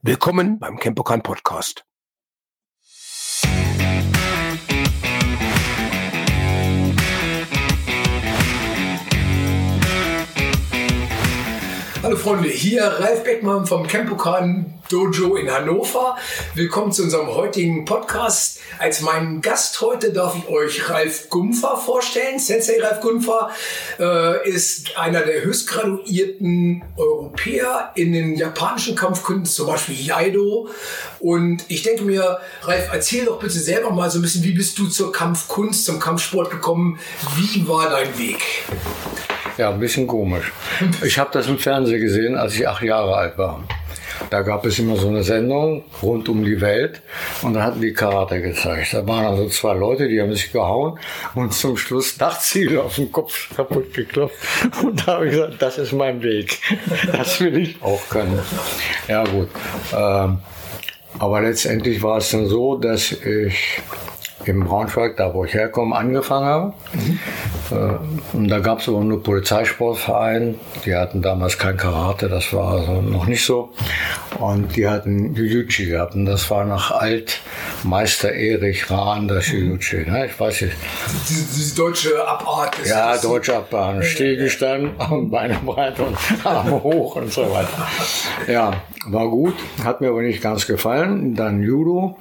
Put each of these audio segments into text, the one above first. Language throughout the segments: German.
Willkommen beim Campokan Podcast. Hallo Freunde, hier Ralf Beckmann vom Campokan Dojo in Hannover. Willkommen zu unserem heutigen Podcast. Als meinen Gast heute darf ich euch Ralf Gumpfer vorstellen. Sensei Ralf Gumpfer äh, ist einer der höchstgraduierten Europäer in den japanischen Kampfkünsten, zum Beispiel Jaido. Und ich denke mir, Ralf, erzähl doch bitte selber mal so ein bisschen, wie bist du zur Kampfkunst, zum Kampfsport gekommen? Wie war dein Weg? Ja, ein bisschen komisch. Ich habe das im Fernsehen gesehen, als ich acht Jahre alt war. Da gab es immer so eine Sendung rund um die Welt und da hatten die Karate gezeigt. Da waren also zwei Leute, die haben sich gehauen und zum Schluss Dachziele auf den Kopf kaputt geklopft. Und da habe ich gesagt, das ist mein Weg. Das will ich auch können. Ja gut. Ähm, aber letztendlich war es dann so, dass ich im Braunschweig, da wo ich herkomme, angefangen habe. Mhm. Und da gab es aber nur Polizeisportverein. Die hatten damals kein Karate, das war also noch nicht so. Und die hatten Jiu-Jitsu gehabt. Und das war nach Altmeister Erich Rahn das Jiu-Jitsu. Ne? Ich weiß nicht. Diese, diese deutsche Abart. ja, deutsche Abart. Stillgestanden, Beine breit und Arme hoch und so weiter. Ja, war gut. Hat mir aber nicht ganz gefallen. Dann Judo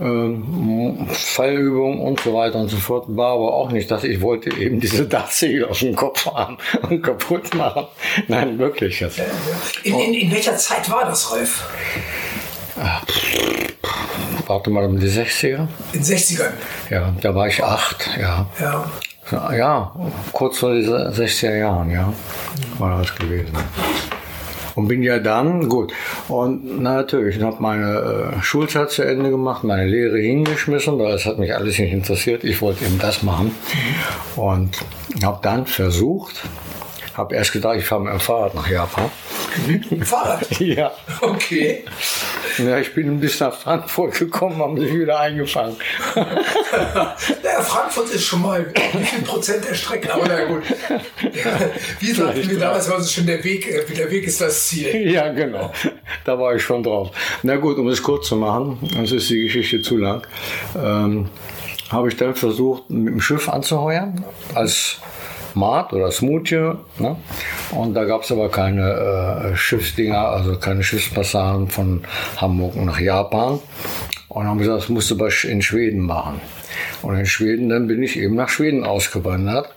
ähm, Fallübungen und so weiter und so fort. War aber auch nicht, dass ich wollte eben diese Dachziegel aus dem Kopf haben und kaputt machen. Nein, wirklich jetzt. In, in, in welcher Zeit war das, Rolf? Warte mal, um die 60er? In 60ern? Ja, da war ich acht, ja. Ja. Ja, kurz vor den 60er Jahren, ja, war das gewesen. Und bin ja dann, gut, und na, natürlich, ich habe meine äh, Schulzeit zu Ende gemacht, meine Lehre hingeschmissen, weil es hat mich alles nicht interessiert. Ich wollte eben das machen. Und habe dann versucht, habe erst gedacht, ich fahre mit dem Fahrrad nach Japan. Fahrrad? ja. Okay. Ja, ich bin bis nach Frankfurt gekommen, haben sich wieder eingefangen. naja, Frankfurt ist schon mal wie viel Prozent der Strecke, aber na gut. Wie sagten wir damals, war es schon der Weg, äh, der Weg ist das Ziel. Ja, genau. Da war ich schon drauf. Na gut, um es kurz zu machen, sonst ist die Geschichte zu lang, ähm, habe ich dann versucht, mit dem Schiff anzuheuern, als Smart oder Smoothie. Ne? Und da gab es aber keine äh, Schiffsdinger, also keine Schiffspassagen von Hamburg nach Japan. Und haben gesagt, das musst du in Schweden machen. Und in Schweden, dann bin ich eben nach Schweden ausgewandert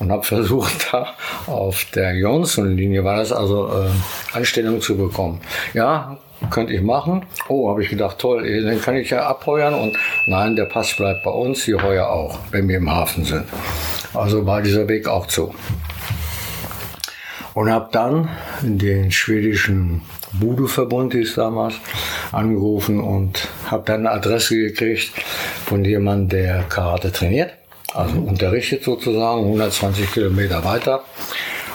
und habe versucht, da auf der Johnson-Linie war das also äh, Anstellung zu bekommen. Ja, könnte ich machen. Oh, habe ich gedacht, toll, eh, dann kann ich ja abheuern und nein, der Pass bleibt bei uns, die heuer auch, wenn wir im Hafen sind. Also war dieser Weg auch zu. Und habe dann den schwedischen Budo-Verbund, ist damals, angerufen und habe dann eine Adresse gekriegt von jemandem, der Karate trainiert, also unterrichtet sozusagen, 120 Kilometer weiter.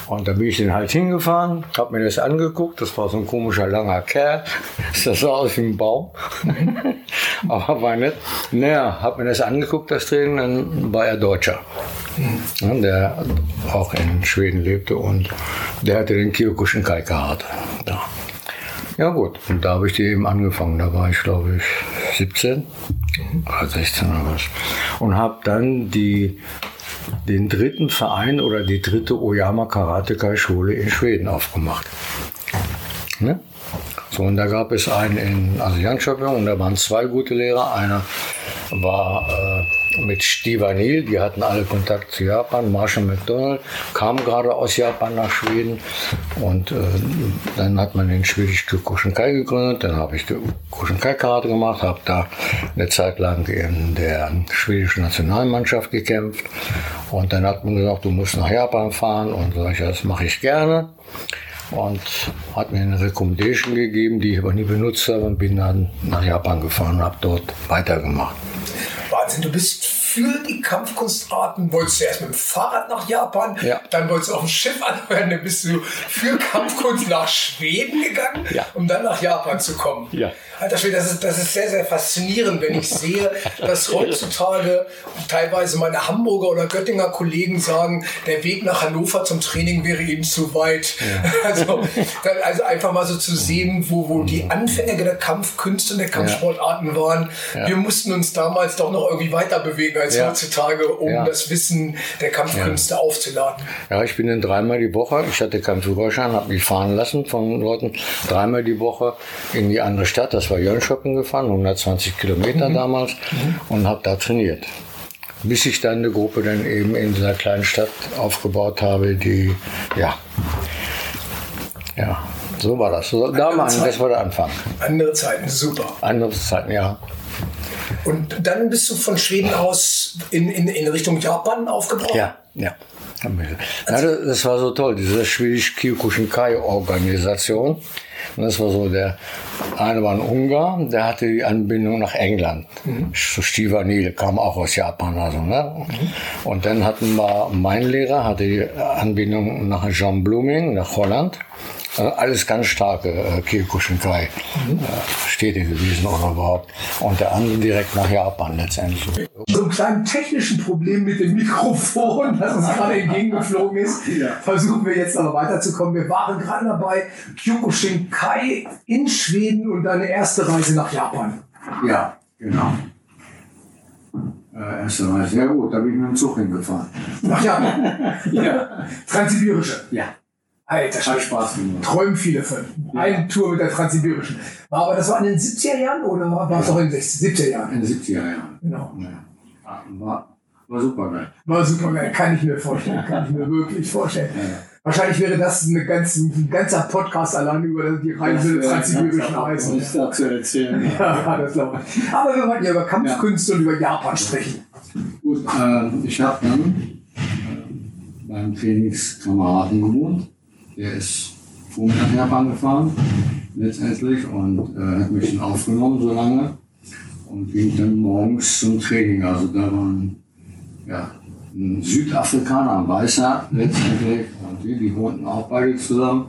Und da bin ich den halt hingefahren, habe mir das angeguckt. Das war so ein komischer langer Kerl. Das sah aus wie ein Baum. Aber war nett. Naja, habe mir das angeguckt, das Training, dann war er Deutscher. Der auch in Schweden lebte und der hatte den Kyokushin Kai gehabt. Ja. ja gut, und da habe ich die eben angefangen. Da war ich glaube ich 17 oder 16 oder was. Und habe dann die den dritten Verein oder die dritte Oyama Karateka Schule in Schweden aufgemacht. Ne? So, und da gab es einen in Jönköping und da waren zwei gute Lehrer. Einer war äh, mit Stivanil, die hatten alle Kontakt zu Japan. Marshall McDonald kam gerade aus Japan nach Schweden und äh, dann hat man den schwedisch Kushinkai gegründet. Dann habe ich Kushinkai Karate gemacht, habe da eine Zeit lang in der schwedischen Nationalmannschaft gekämpft und dann hat man gesagt, du musst nach Japan fahren und so, das mache ich gerne und hat mir eine Recommendation gegeben, die ich aber nie benutzt habe und bin dann nach Japan gefahren und habe dort weitergemacht. Wahnsinn, du bist für die Kampfkunstarten wolltest du erst mit dem Fahrrad nach Japan, Ja. dann wolltest du auf dem Schiff anhören, dann bist du für Kampfkunst nach Schweden gegangen, Ja. um dann nach Japan zu kommen. Ja. Alter Schwede, das ist, das ist sehr, sehr faszinierend, wenn ich sehe, dass heutzutage teilweise meine Hamburger oder Göttinger Kollegen sagen, der Weg nach Hannover zum Training wäre ihnen zu weit. Also, dann, also einfach mal so zu sehen, wo, wo die Anfänge der Kampfkünste und der Kampfsportarten waren. Wir mussten uns damals doch noch irgendwie weiter bewegen als Ja. heutzutage, um Ja. das Wissen der Kampfkünste aufzuladen. Ja, ich bin dann dreimal die Woche, ich hatte keinen Führerschein, habe mich fahren lassen von Leuten, dreimal die Woche in die andere Stadt, das war Jönköping gefahren, 120 Kilometer damals und habe da trainiert. Bis ich dann eine Gruppe dann eben in dieser kleinen Stadt aufgebaut habe, die, ja, ja, so war das. So, da mal, das war der Anfang. Andere Zeiten, super. Andere Zeiten, ja. Und dann bist du von Schweden aus in, in, in Richtung Japan aufgebrochen? Ja, ja. Ja, das, war so toll, diese schwedisch Kyokushinkai-Organisation. Und das war so, der eine war ein Ungar, der hatte die Anbindung nach England. So Steve Neal kam auch aus Japan. Also, ne? Und dann hatten wir, mein Lehrer hatte die Anbindung nach John Blooming, nach Holland. Also alles ganz starke äh, Kyokushinkai äh, Städte gewesen oder überhaupt. Und der andere direkt nach Japan letztendlich. so einem kleinen technischen Problem mit dem Mikrofon, das uns gerade entgegengeflogen ist. Versuchen wir jetzt aber weiterzukommen. Wir waren gerade dabei, Kyokushinkai in Schweden und deine erste Reise nach Japan. Ja, genau. Äh, erste Mal sehr gut, da bin ich mit dem Zug hingefahren. Nach Japan. Ja. Transsibirische. Ja, Alter, hat. Spaß gemacht. Träumen viele von. Eine Tour mit der Transsibirischen. War aber das war in den 70er Jahren oder war es auch in den 60er 70er Jahren? In den 70er Jahren. Genau. Ja. War, war super geil. War super geil, kann ich mir vorstellen, kann ich mir wirklich vorstellen. Ja. Wahrscheinlich wäre das eine ganz, ein ganzer Podcast allein über die Reise der transsibirischen Reise. Was da zu erzählen. Ja, das glaube ich. Aber wir wollten ja über Kampfkünste und über Japan sprechen. Gut, äh, ich habe dann beim Trainingskameraden gewohnt. Der ist vor mir nach Japan gefahren, letztendlich, und äh, hat mich dann aufgenommen so lange und ging dann morgens zum Training. Also da waren ja, ein Südafrikaner, ein Weißer letztendlich, und die, die wohnten auch beide zusammen.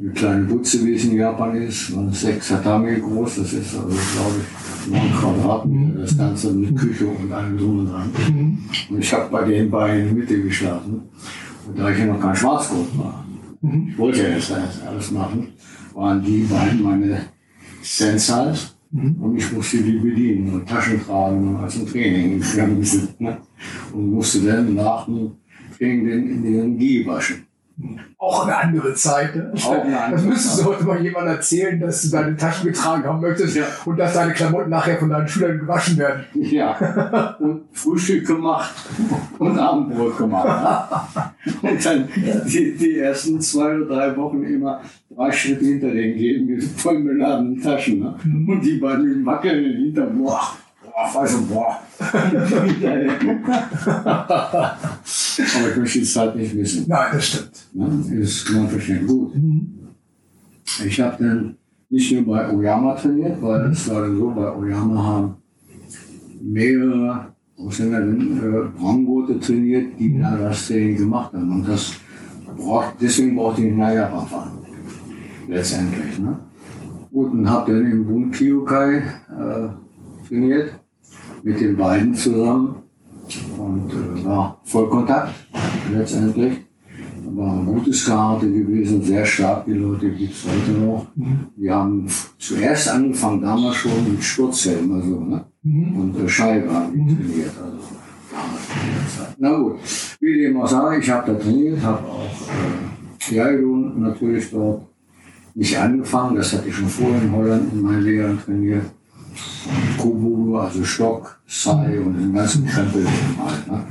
Eine kleine Butze, wie es in Japan ist, waren sechs Tatami groß, das ist also, glaube ich, neun Quadratmeter, das Ganze mit Küche und allem drum und dran. Und ich habe bei den beiden in der Mitte geschlafen. Und da ich ja noch kein Schwarzgurt war, ich wollte ja das alles machen, waren die beiden meine Sensors. Und ich musste die bedienen und Taschen tragen als ein Training. Ne? Und musste dann nach dem Training den in den Gi waschen. Auch eine andere Zeit. Ne? Auch eine andere das müsstest du heute mal jemandem erzählen, dass du deine Taschen getragen haben möchtest Ja. und dass deine Klamotten nachher von deinen Schülern gewaschen werden. Ja, und Frühstück gemacht und Abendbrot gemacht. Ne? Und dann die, die ersten zwei oder drei Wochen immer drei Schritte hinter denen gehen mit voll beladenen Taschen. Ne? Und die beiden wackeln hinter, boah, boah, also boah. Aber ich möchte die Zeit nicht wissen. Nein, das stimmt. Ne? Das kann man verstehen. Gut. Ich habe dann nicht nur bei Oyama trainiert, weil es war dann so, bei Oyama haben mehrere Ausländerinnen äh, Braungurte trainiert, die da das Training gemacht haben. Und das braucht, deswegen brauchte ich nach Japan fahren. Letztendlich. Ne? Gut, und habe dann im Bund Kyokai äh, trainiert, mit den beiden zusammen. Und äh, war Vollkontakt letztendlich. War ein gutes Karate gewesen, sehr stark, die Leute gibt es heute noch. Wir haben zuerst angefangen, damals schon mit Sturzhelm, also, ne? Und äh, Scheibe haben die trainiert. Also, damals in der Zeit. Na gut, wie dem auch sei, ich habe da trainiert, habe auch äh, Jaidun natürlich dort nicht angefangen, das hatte ich schon vorher in Holland in meinen Lehrern trainiert. Kubulu, also Stock, Sai und den ganzen Krempel halt. Ne?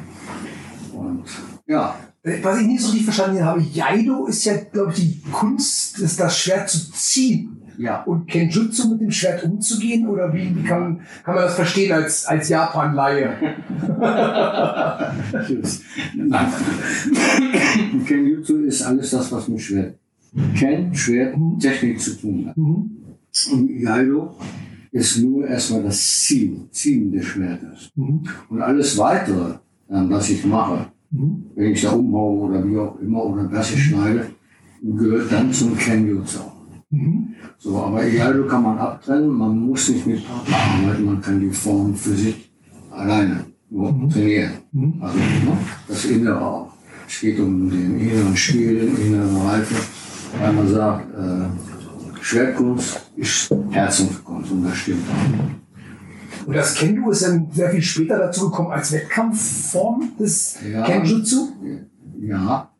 Und ja, Was ich nicht so richtig verstanden habe, Jaido ist ja, glaube ich, die Kunst, das, das Schwert zu ziehen. ja. Und Kenjutsu mit dem Schwert umzugehen? Oder wie, wie kann, kann man das verstehen als, als Japan-Laie? Nein. Kenjutsu ist alles das, was mit Schwert, Ken, Schwert, Technik zu tun hat. Und Iaido ist nur erstmal das Ziel, Ziehen des Schwertes. Mhm. Und alles weitere, dann, was ich mache, mhm. wenn ich da umhaue oder wie auch immer oder was ich schneide, gehört dann zum Kenjutsu. Mhm. So, aber Iaido kann man abtrennen, man muss nicht mit Partner arbeiten, man kann die Form für sich alleine nur mhm. trainieren. Mhm. Also ne, das Innere auch. Es geht um den inneren Spiel, den inneren Reife, weil man sagt, äh, Schwertkunst ist Herzenskunst und das stimmt. Und das Kendo ist dann sehr viel später dazu gekommen als Wettkampfform des ja, Kenjutsu? Ja,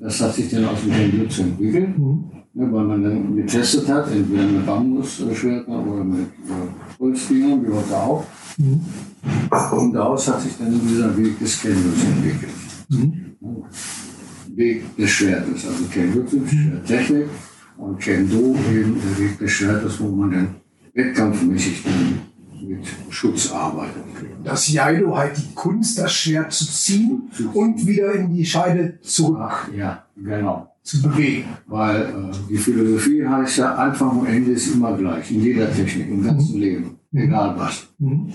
das hat sich dann aus dem Kenjutsu entwickelt. Mhm ne, weil man dann getestet hat, entweder mit Bambusschwertern oder mit äh, Holzdingern, wie heute auch. Mhm. Und daraus hat sich dann dieser Weg des Kenjutsu entwickelt. Mhm. Weg des Schwertes, also Kenjutsu, Schwerttechnik und Kendo eben der Weg des Schwertes, wo man dann wettkampfmäßig dann mit Schutz arbeitet. Das Jaido halt die Kunst, das Schwert zu ziehen und wieder in die Scheide zurück. Ja, genau zu bewegen. Weil äh, die Philosophie heißt ja, Anfang und Ende ist immer gleich, in jeder Technik, im ganzen mhm. Leben, egal was. Mhm.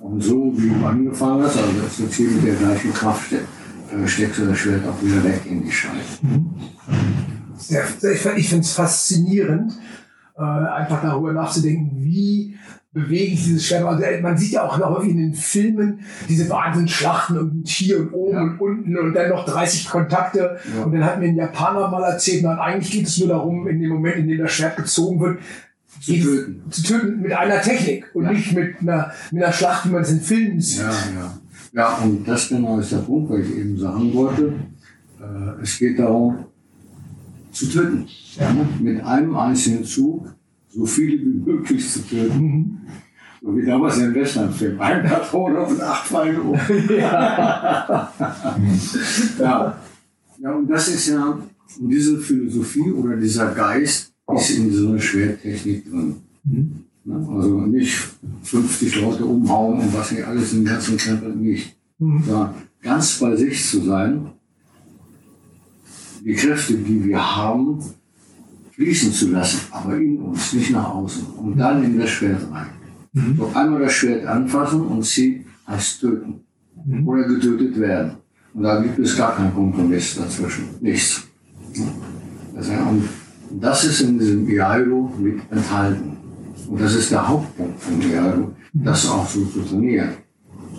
Und so wie du angefangen hast, also das ist hier mit der gleichen Kraft, äh, steckst du das Schwert auch wieder weg in die Scheibe. Mhm. Sehr, ich finde es faszinierend, äh, einfach darüber nachzudenken, wie bewegend dieses Schwert. Also man sieht ja auch häufig in den Filmen diese Wahnsinnsschlachten und hier und oben ja. und unten und dann noch 30 Kontakte. Ja. Und dann hat mir ein Japaner mal erzählt, man, eigentlich geht es nur darum, in dem Moment, in dem das Schwert gezogen wird, zu töten. zu töten mit einer Technik und ja. nicht mit einer, mit einer Schlacht, wie man es in Filmen sieht. Ja, ja. ja, und das genau ist der Punkt, was ich eben sagen wollte. Äh, es geht darum, zu töten. Ja. Mit einem einzelnen Zug so viele wie möglich zu töten. Mhm. So wie damals in Westernfilm. Ein Patrone und acht Pfeile um. Ja. ja. ja, und das ist ja, diese Philosophie oder dieser Geist ist in so einer Schwerttechnik drin. Mhm. Also nicht 50 Leute umhauen und was nicht alles, den ganzen Krempel nicht. Mhm. Ja, ganz bei sich zu sein, die Kräfte, die wir haben, fließen zu lassen, aber in uns, nicht nach außen. Und dann in das Schwert rein. Mhm. So einmal das Schwert anfassen und sie heißt töten. Mhm. Oder getötet werden. Und da gibt es gar keinen Kompromiss dazwischen. Nichts. Und das ist in diesem Iairo mit enthalten. Und das ist der Hauptpunkt von Iairo, das auch so zu trainieren.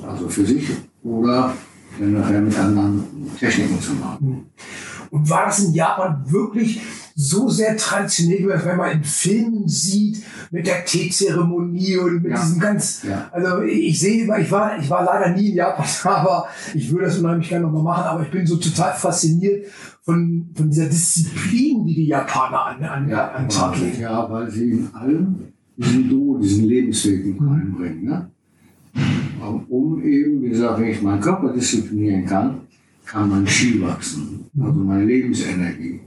Also für sich oder nachher mit anderen Techniken zu machen. Und war das in Japan wirklich so sehr traditionell, wenn man in Filmen sieht, mit der Teezeremonie und mit ja. diesem ganz, ja. also ich sehe, ich war, ich war leider nie in Japan, aber ich würde das unheimlich gerne nochmal machen, aber ich bin so total fasziniert von, von dieser Disziplin, die die Japaner an, an, ja, an Tag legen. Ja, weil sie in allem diesen Do, diesen Lebensweg mhm. reinbringen, ne? Um eben, wie gesagt, wenn ich meinen Körper disziplinieren kann, kann mein Ski wachsen, also meine Lebensenergie.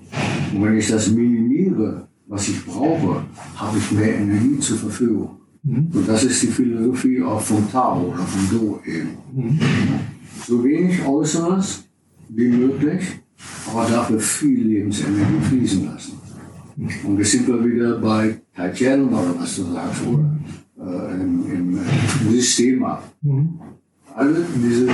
Und wenn ich das minimiere, was ich brauche, habe ich mehr Energie zur Verfügung. Mhm. Und das ist die Philosophie auch vom Tao oder vom Do eben. Mhm. So wenig Äußeres wie möglich, aber dafür viel Lebensenergie fließen lassen. Und wir sind wir wieder bei Taitian oder was du sagst, oder äh, im, im, im System ab. Mhm. Alle diese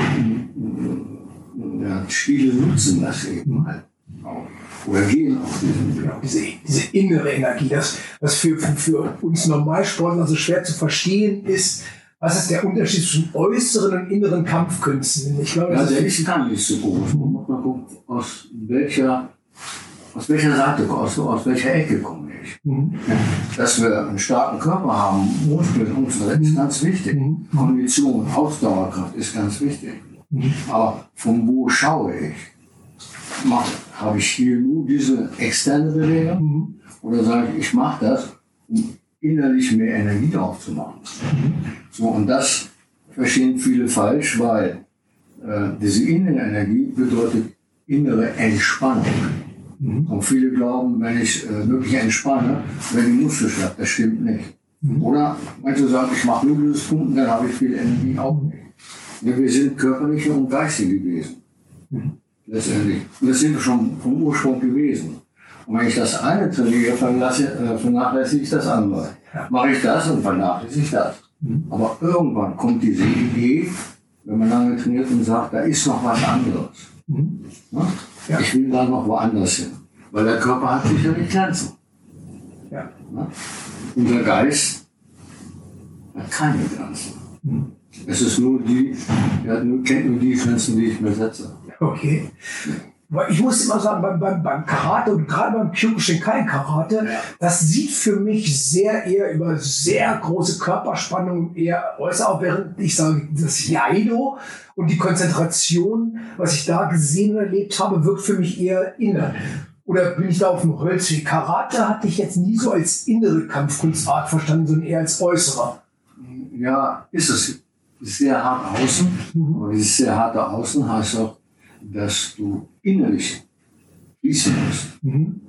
ja, Spiele nutzen das eben halt auch. Oder gehen auf diesen genau, diese, diese innere Energie, das, was für, für, für uns Normalsportler so schwer zu verstehen ist, was ist der Unterschied zwischen äußeren und inneren Kampfkünsten? Ich glaube, ja, der ist gar nicht so groß. Man muss mal gucken, aus welcher, aus welcher Seite, aus, aus welcher Ecke komme ich. Mhm. Dass wir einen starken Körper haben, Muskeln das ist mhm. ganz wichtig. Mhm. Kondition, Ausdauerkraft ist ganz wichtig. Mhm. Aber von wo schaue ich? Habe ich hier nur diese externe Bewegung? Mhm. Oder sage ich, ich mache das, um innerlich mehr Energie aufzumachen? Mhm. So, und das verstehen viele falsch, weil äh, diese innere Energie bedeutet innere Entspannung. Mhm. Und viele glauben, wenn ich äh, wirklich entspanne, wenn die Muskel schlapp. Das stimmt nicht. Mhm. Oder manche sagen, ich mache nur dieses Pumpen, dann habe ich viel Energie auch nicht. Ja, wir sind körperliche und geistige Wesen. Mhm. Letztendlich. Das sind wir schon vom Ursprung gewesen. Und wenn ich das eine trainiere, äh, vernachlässige ich das andere. Mache ich das und vernachlässige ich das. Mhm. Aber irgendwann kommt diese Idee, wenn man lange trainiert und sagt, da ist noch was anderes. Mhm. Ja? Ich will da noch woanders hin. Weil der Körper hat sicherlich Grenzen. Ja. Ja? Unser Geist hat keine Grenzen. Mhm. Es ist nur die, er nur, kennt nur die Grenzen, die ich mir setze. Okay. Ich muss immer sagen, beim, beim, beim Karate und gerade beim Kyokushinkai-Karate, ja. das sieht für mich sehr eher über sehr große Körperspannung eher äußer, während ich sage, das Jaido und die Konzentration, was ich da gesehen und erlebt habe, wirkt für mich eher inner. Oder bin ich da auf dem Holz? Karate hatte ich jetzt nie so als innere Kampfkunstart verstanden, sondern eher als äußere. Ja, ist es. Ist sehr hart außen. Mhm. Aber dieses sehr harte Außen heißt auch, dass du innerlich fließen musst. Mhm.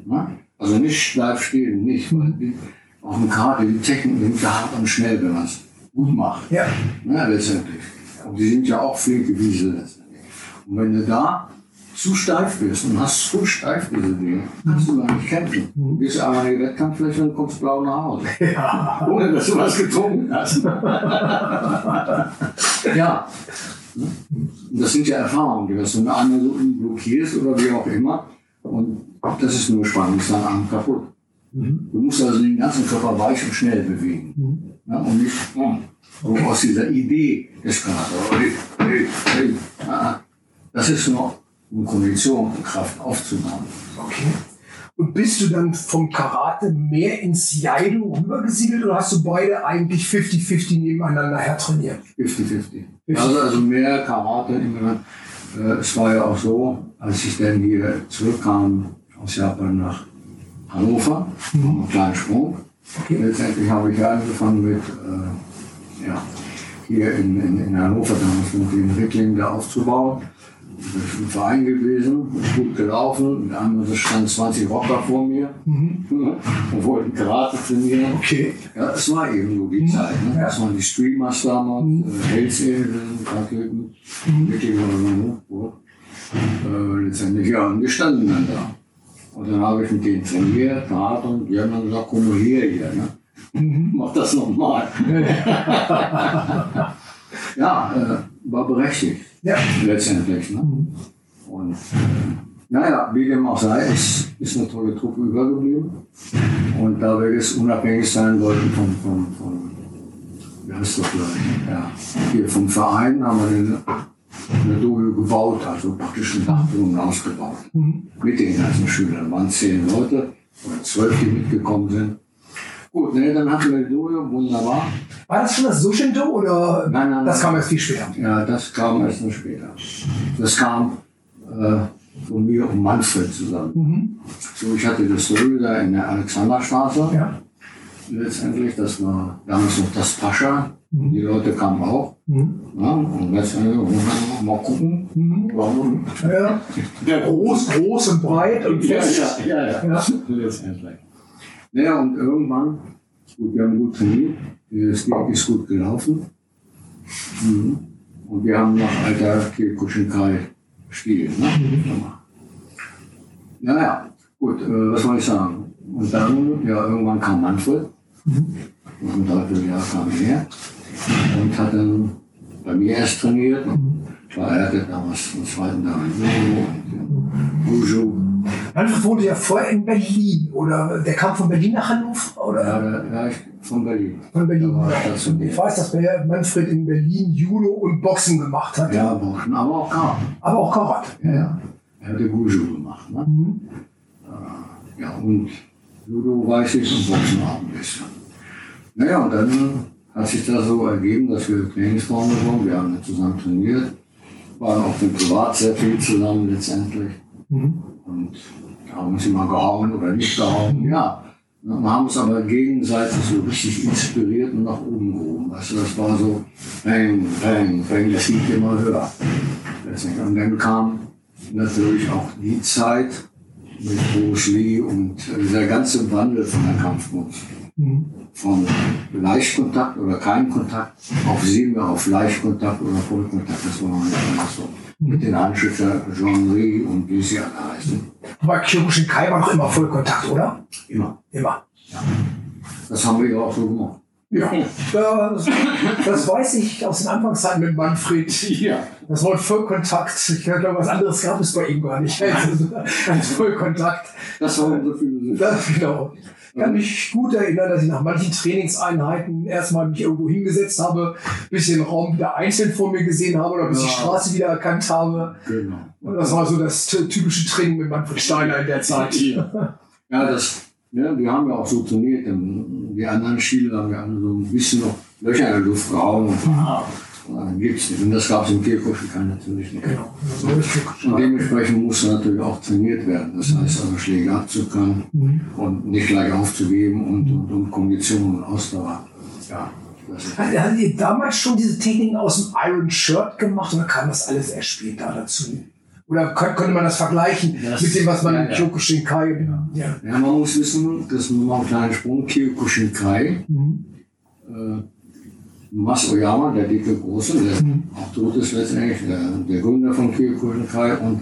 Also nicht steif stehen, nicht. Weil die, auch im Karate, die Technik sind ja hart und schnell, wenn man es gut macht. Ja. ja. Letztendlich. Und die sind ja auch flinke Wiese letztendlich. Und wenn du da zu steif bist und hast zu steif diese Dinge, kannst du gar nicht kämpfen. Du mhm. gehst einmal in die Wettkampffläche und kommst blau nach Hause. Ja. Ohne dass du was getrunken hast. ja. Das sind ja Erfahrungen, die du eine andere blockierst oder wie auch immer. Und das ist nur spannend, ist dein Arm kaputt. Mhm. Du musst also den ganzen Körper weich und schnell bewegen. Mhm. Ja, und nicht oh, aus dieser Idee des Karate. Das ist nur um Kondition und Kraft aufzubauen. Okay. Und bist du dann vom Karate mehr ins Jaido rübergesiedelt oder hast du beide eigentlich 50-50 nebeneinander her trainiert? 50-50. Also, also mehr Karate. Äh, es war ja auch so, als ich dann hier zurückkam aus Japan nach Hannover, mhm. einen kleinen Sprung. Okay. Letztendlich habe ich angefangen mit, äh, ja, hier in, in, in Hannover damals mit den Ricklingen da aufzubauen. Ich bin im Verein gewesen, gut gelaufen. Wir haben stand 20 Rocker vor mir mhm. und wollten Karate trainieren. Okay. Ja, es war eben nur die mhm. Zeit. Ne? Das waren die Streamers damals, mhm. äh, Hells Angels, Raketen, mhm. wirklich oder äh, letztendlich, ja, und wir standen dann da. Und dann habe ich mit denen trainiert, Karate, und die haben dann gesagt, komm mal her hier. Ne? Mhm. Mach das nochmal. ja, äh, war berechtigt. Ja. Letztendlich. Ne? Und naja, wie dem auch sei, es ist eine tolle Truppe übergeblieben. Und da wir es unabhängig sein wollten von, von, von wie heißt das gleich? Ja, hier vom Verein haben wir eine, eine Dojo gebaut, also praktisch einen Dachboden ausgebaut. Mhm. Mit den ganzen Schülern. waren zehn Leute oder zwölf, die mitgekommen sind. Gut, ne, dann hatten wir die Dojo, wunderbar. War das schon das Sushindo oder nein, nein, das kam erst viel später? Ja, das kam erst noch später. Das kam äh, von mir und Manfred zusammen. Mhm. So, ich hatte das da in der Alexanderstraße. Ja. Letztendlich, das war damals noch das Pascha. Mhm. Die Leute kamen auch. Mhm. Ja, und letztendlich, mal gucken. Mhm. Warum? Ja. Der groß, groß und breit und fest. Ja, ja, ja. ja. ja. Letztendlich. Naja, und irgendwann, gut, wir haben gut trainiert, es ist gut gelaufen. Mhm. Und wir haben nach alter Kyokushinkai-Stil. Ne? Mhm. Naja, gut, äh, was soll ich sagen? Und dann, ja, irgendwann kam Manfred. Mhm. Und ein Dreivierteljahr kam er und hat dann bei mir erst trainiert. Mhm. Weil er hatte damals einen zweiten Tag in Wushu Manfred wohnte ja vorher in Berlin, oder der kam von Berlin nach Hannover, oder? Ja, ja von Berlin. Von Berlin. Ja. Ich weiß, dass Manfred in Berlin Judo und Boxen gemacht hat. Ja, Boxen, aber auch Karate. Aber auch Karate. Ja, ja. Er hatte Guju gemacht. Ne? Mhm. Äh, ja, und Judo weiß ich und Boxen auch ein bisschen. Naja, und dann hat sich das so ergeben, dass wir Trainingsformen wurden. Wir haben zusammen trainiert, waren auch privat sehr viel zusammen letztendlich. Mhm. Und haben uns immer gehauen oder nicht gehauen. Ja. Wir haben uns aber gegenseitig so richtig inspiriert und nach oben gehoben. Also das war so, bang, bang, bang, das liegt immer höher. Und dann kam natürlich auch die Zeit mit Bruce Lee und dieser ganze Wandel von der Kampfkunst. Mhm. Von Leichtkontakt oder kein Kontakt auf Semi, auf Leichtkontakt oder Vollkontakt. Das war noch nicht so. Mit den Anschützer Jean-Marie und wie sie alle heißen. Aber Kyokushin Kai war noch immer Vollkontakt, oder? Immer. Immer. Ja. Das haben wir ja auch so gemacht. Ja, das, das weiß ich aus den Anfangszeiten mit Manfred. Ja. Das Wort Vollkontakt, ich glaube, was anderes gab es bei ihm gar nicht. Also, als Vollkontakt. Das war unsere Philosophie. Das, genau. Ich kann mich gut erinnern, dass ich nach manchen Trainingseinheiten erstmal mich irgendwo hingesetzt habe, bisschen Raum wieder einzeln vor mir gesehen habe oder bis Ja. die Straße wieder erkannt habe. Genau. Und das war so das ty- typische Training mit Manfred Steiner in der Zeit. Ja, das, ja, wir haben ja auch so trainiert. Die anderen Stile haben ja alle so ein bisschen noch Löcher in der Luft gehauen. Und, und dann gibt's nicht. Und das gab es im Kierkuschelkan natürlich nicht. Genau. Und dementsprechend musste natürlich auch trainiert werden. Das heißt also Schläge abzukönnen und nicht gleich aufzugeben und, und, und Kondition und Ausdauer. Ja, Hat- Hattet ihr damals schon diese Techniken aus dem Iron Shirt gemacht oder kam das alles erst später dazu? Oder könnt- könnte man das vergleichen Das- mit dem, was man ja, ja. Kyokushinkai... Ja. ja, man muss wissen, das ist nur mal ein kleiner Sprung, Kyokushinkai. Mhm. Äh, Mas Oyama, der dicke Große, der Mhm. auch tot ist letztendlich, der, der Gründer von Kyokushinkai und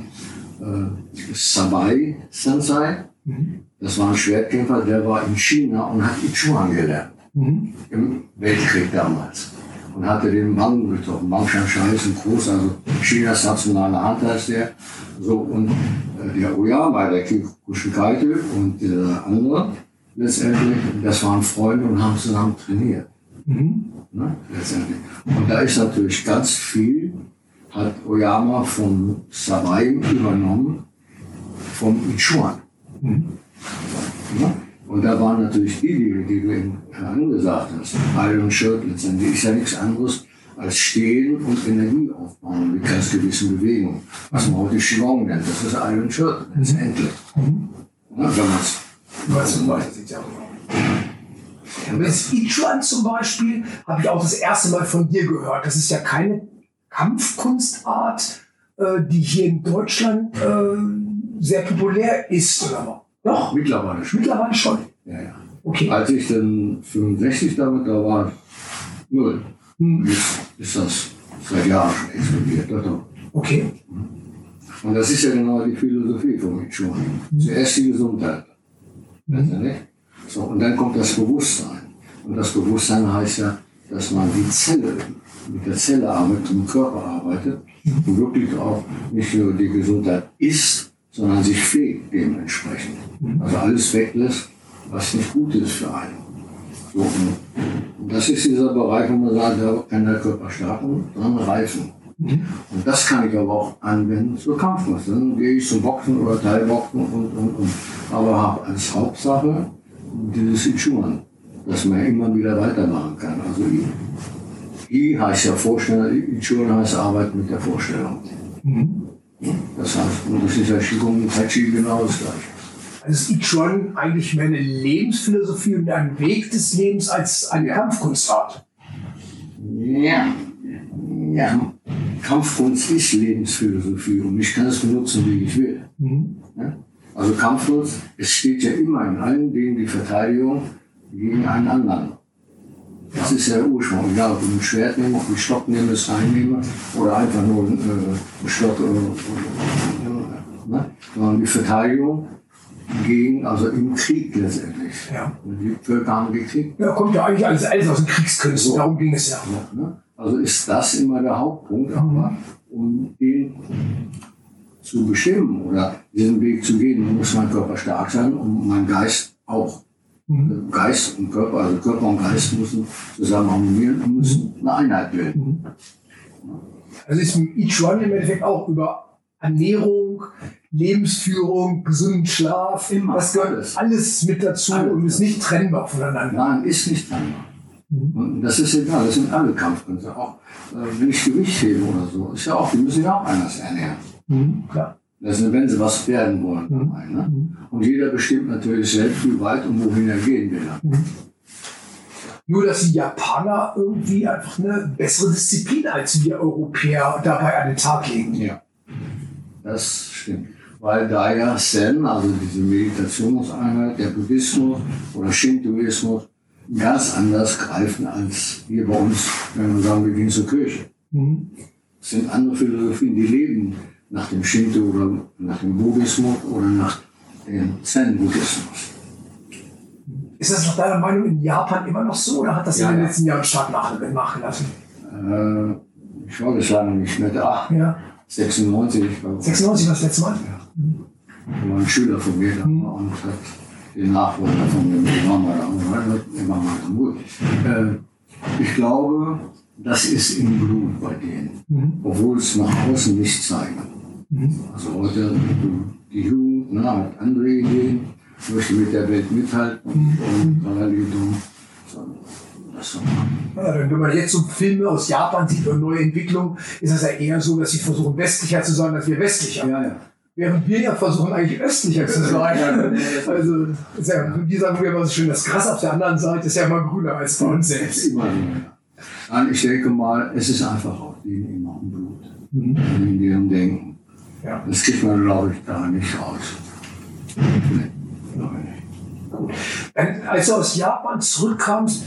äh, Sabai Sensei, Mhm. das war ein Schwertkämpfer, der war in China und hat Ichuan gelernt. Mhm. im Weltkrieg damals. Und hatte den Bang getroffen. Bang Shanshan ist ein groß, also Chinas nationale Hand heißt der. So, und äh, der Oyama, der Kikushikaite und der andere, letztendlich, das waren Freunde und haben zusammen trainiert. Mhm. Ne. Und da ist natürlich ganz viel, hat Oyama von Sabai übernommen, vom Ichuan. Ja? Und da waren natürlich die, die, die du eben angesagt hast. Iron Shirt letztendlich ist ja nichts anderes als stehen und Energie aufbauen mit ganz gewissen Bewegungen. Was man heute Qigong nennt, das ist Iron Shirt letztendlich. Ja, wenn man's Was zum Das Ichuan zum Beispiel habe ich auch das erste Mal von dir gehört. Das ist ja keine Kampfkunstart, äh, die hier in Deutschland äh, sehr populär ist, oder was? Doch, mittlerweile schon. mittlerweile schon. Ja, ja. Okay. Als ich dann 65 damit da war, null. Hm. Ist das seit Jahren schon explodiert. Doch, doch. Okay. Und das ist ja genau die Philosophie von Michuan. Zuerst die Gesundheit. Letztendlich. So, und dann kommt das Bewusstsein. Und das Bewusstsein heißt ja, dass man die Zelle, mit der Zelle arbeitet, mit dem Körper arbeitet und wirklich auch nicht nur die Gesundheit ist, sondern sich pflegt dementsprechend. Also alles weglässt, was nicht gut ist für einen. So, und das ist dieser Bereich, wo man sagt, da kann der Körper starten, dann reifen. Und das kann ich aber auch anwenden zur Kampfkunst. Dann gehe ich zum Boxen oder Teilboxen und, und, und. Aber habe als Hauptsache dieses Ichuan, dass man immer wieder weitermachen kann. Also I, I heißt ja Vorstellung, Ichuan heißt Arbeit mit der Vorstellung. Das heißt, und das ist ja Qigong und Tai Chi genau das gleiche. Also ist Ichuan eigentlich mehr eine Lebensphilosophie und ein Weg des Lebens als eine Kampfkunstart. Ja. ja. Kampfkunst ist Lebensphilosophie und ich kann es benutzen, wie ich will. Ja? Also Kampfkunst, es steht ja immer in allen Dingen die Verteidigung gegen einen anderen. Das ist ja der Ursprung. Egal, ob ich ein Schwert nehme, ob ich einen Stock nehme, es reinnehme oder einfach nur äh, einen Stock. Äh, äh, ne? Sondern die Verteidigung gegen, also im Krieg letztendlich. Ja. Die Völker haben gekriegt. Ja, kommt ja eigentlich alles, alles aus den Kriegskünsten, So. darum ging es ja. Ja, ne? Also ist das immer der Hauptpunkt, aber um den zu bestimmen oder diesen Weg zu gehen, muss mein Körper stark sein und mein Geist auch. Mhm. Geist und Körper, also Körper und Geist müssen zusammen harmonieren und müssen eine Einheit bilden. Also ist im Ichuan im Endeffekt auch über Ernährung, Lebensführung, gesunden Schlaf, Immer, das gehört alles. alles, mit dazu Alles. und ist nicht trennbar voneinander. Nein, ist nicht trennbar. Mhm. Und das ist egal, das sind alle Kampfkünste. Auch äh, wenn ich Gewicht hebe oder so, ist ja auch, die müssen ja auch anders ernähren. Mhm. Klar. Das ist, wenn sie was werden wollen dabei. Ne? Und jeder bestimmt natürlich selbst, wie weit und wohin er gehen will. Nur, dass die Japaner irgendwie einfach eine bessere Disziplin als wir Europäer dabei an den Tag legen. Ja. Das stimmt. Weil da ja Zen, also diese Meditationseinheit, der Buddhismus oder Shintoismus, ganz anders greifen als hier bei uns, wenn wir sagen, wir gehen zur Kirche. Mhm. Es sind andere Philosophien, die leben nach dem Shinto oder nach dem Buddhismus oder nach dem Zen-Buddhismus. Ist das nach deiner Meinung in Japan immer noch so oder hat das Ja, in den ja. letzten Jahren stark nach, nachgelassen? Äh, ich war das lange nicht mehr da. Ja. 96, ich glaube. 96 war das letzte Mal? Da war ein Schüler von mir da und hat den Nachfolger von dem Imam immer mal gut. Äh, ich glaube, das ist im Blut bei denen, obwohl es nach außen nicht zeigen. Also heute die Jugend ne, hat andere Ideen, möchte mit der Welt mithalten und Parallelum. So, Das wenn man jetzt so Filme aus Japan sieht oder neue Entwicklungen, ist es ja eher so, dass sie versuchen, westlicher zu sein als wir westlicher. Ja, ja. Während wir ja versuchen, eigentlich östlicher zu sein. Ja. Also, ist ja, wir sagen wir immer so schön, das Gras auf der anderen Seite ist ja immer grüner als bei uns Das selbst. immer ich denke mal, es ist einfach auch denen immer im Blut, in ihrem Denken. Ja. Das kriegt man, glaube ich, da nicht raus. Nee, nicht. Als du aus Japan zurückkamst,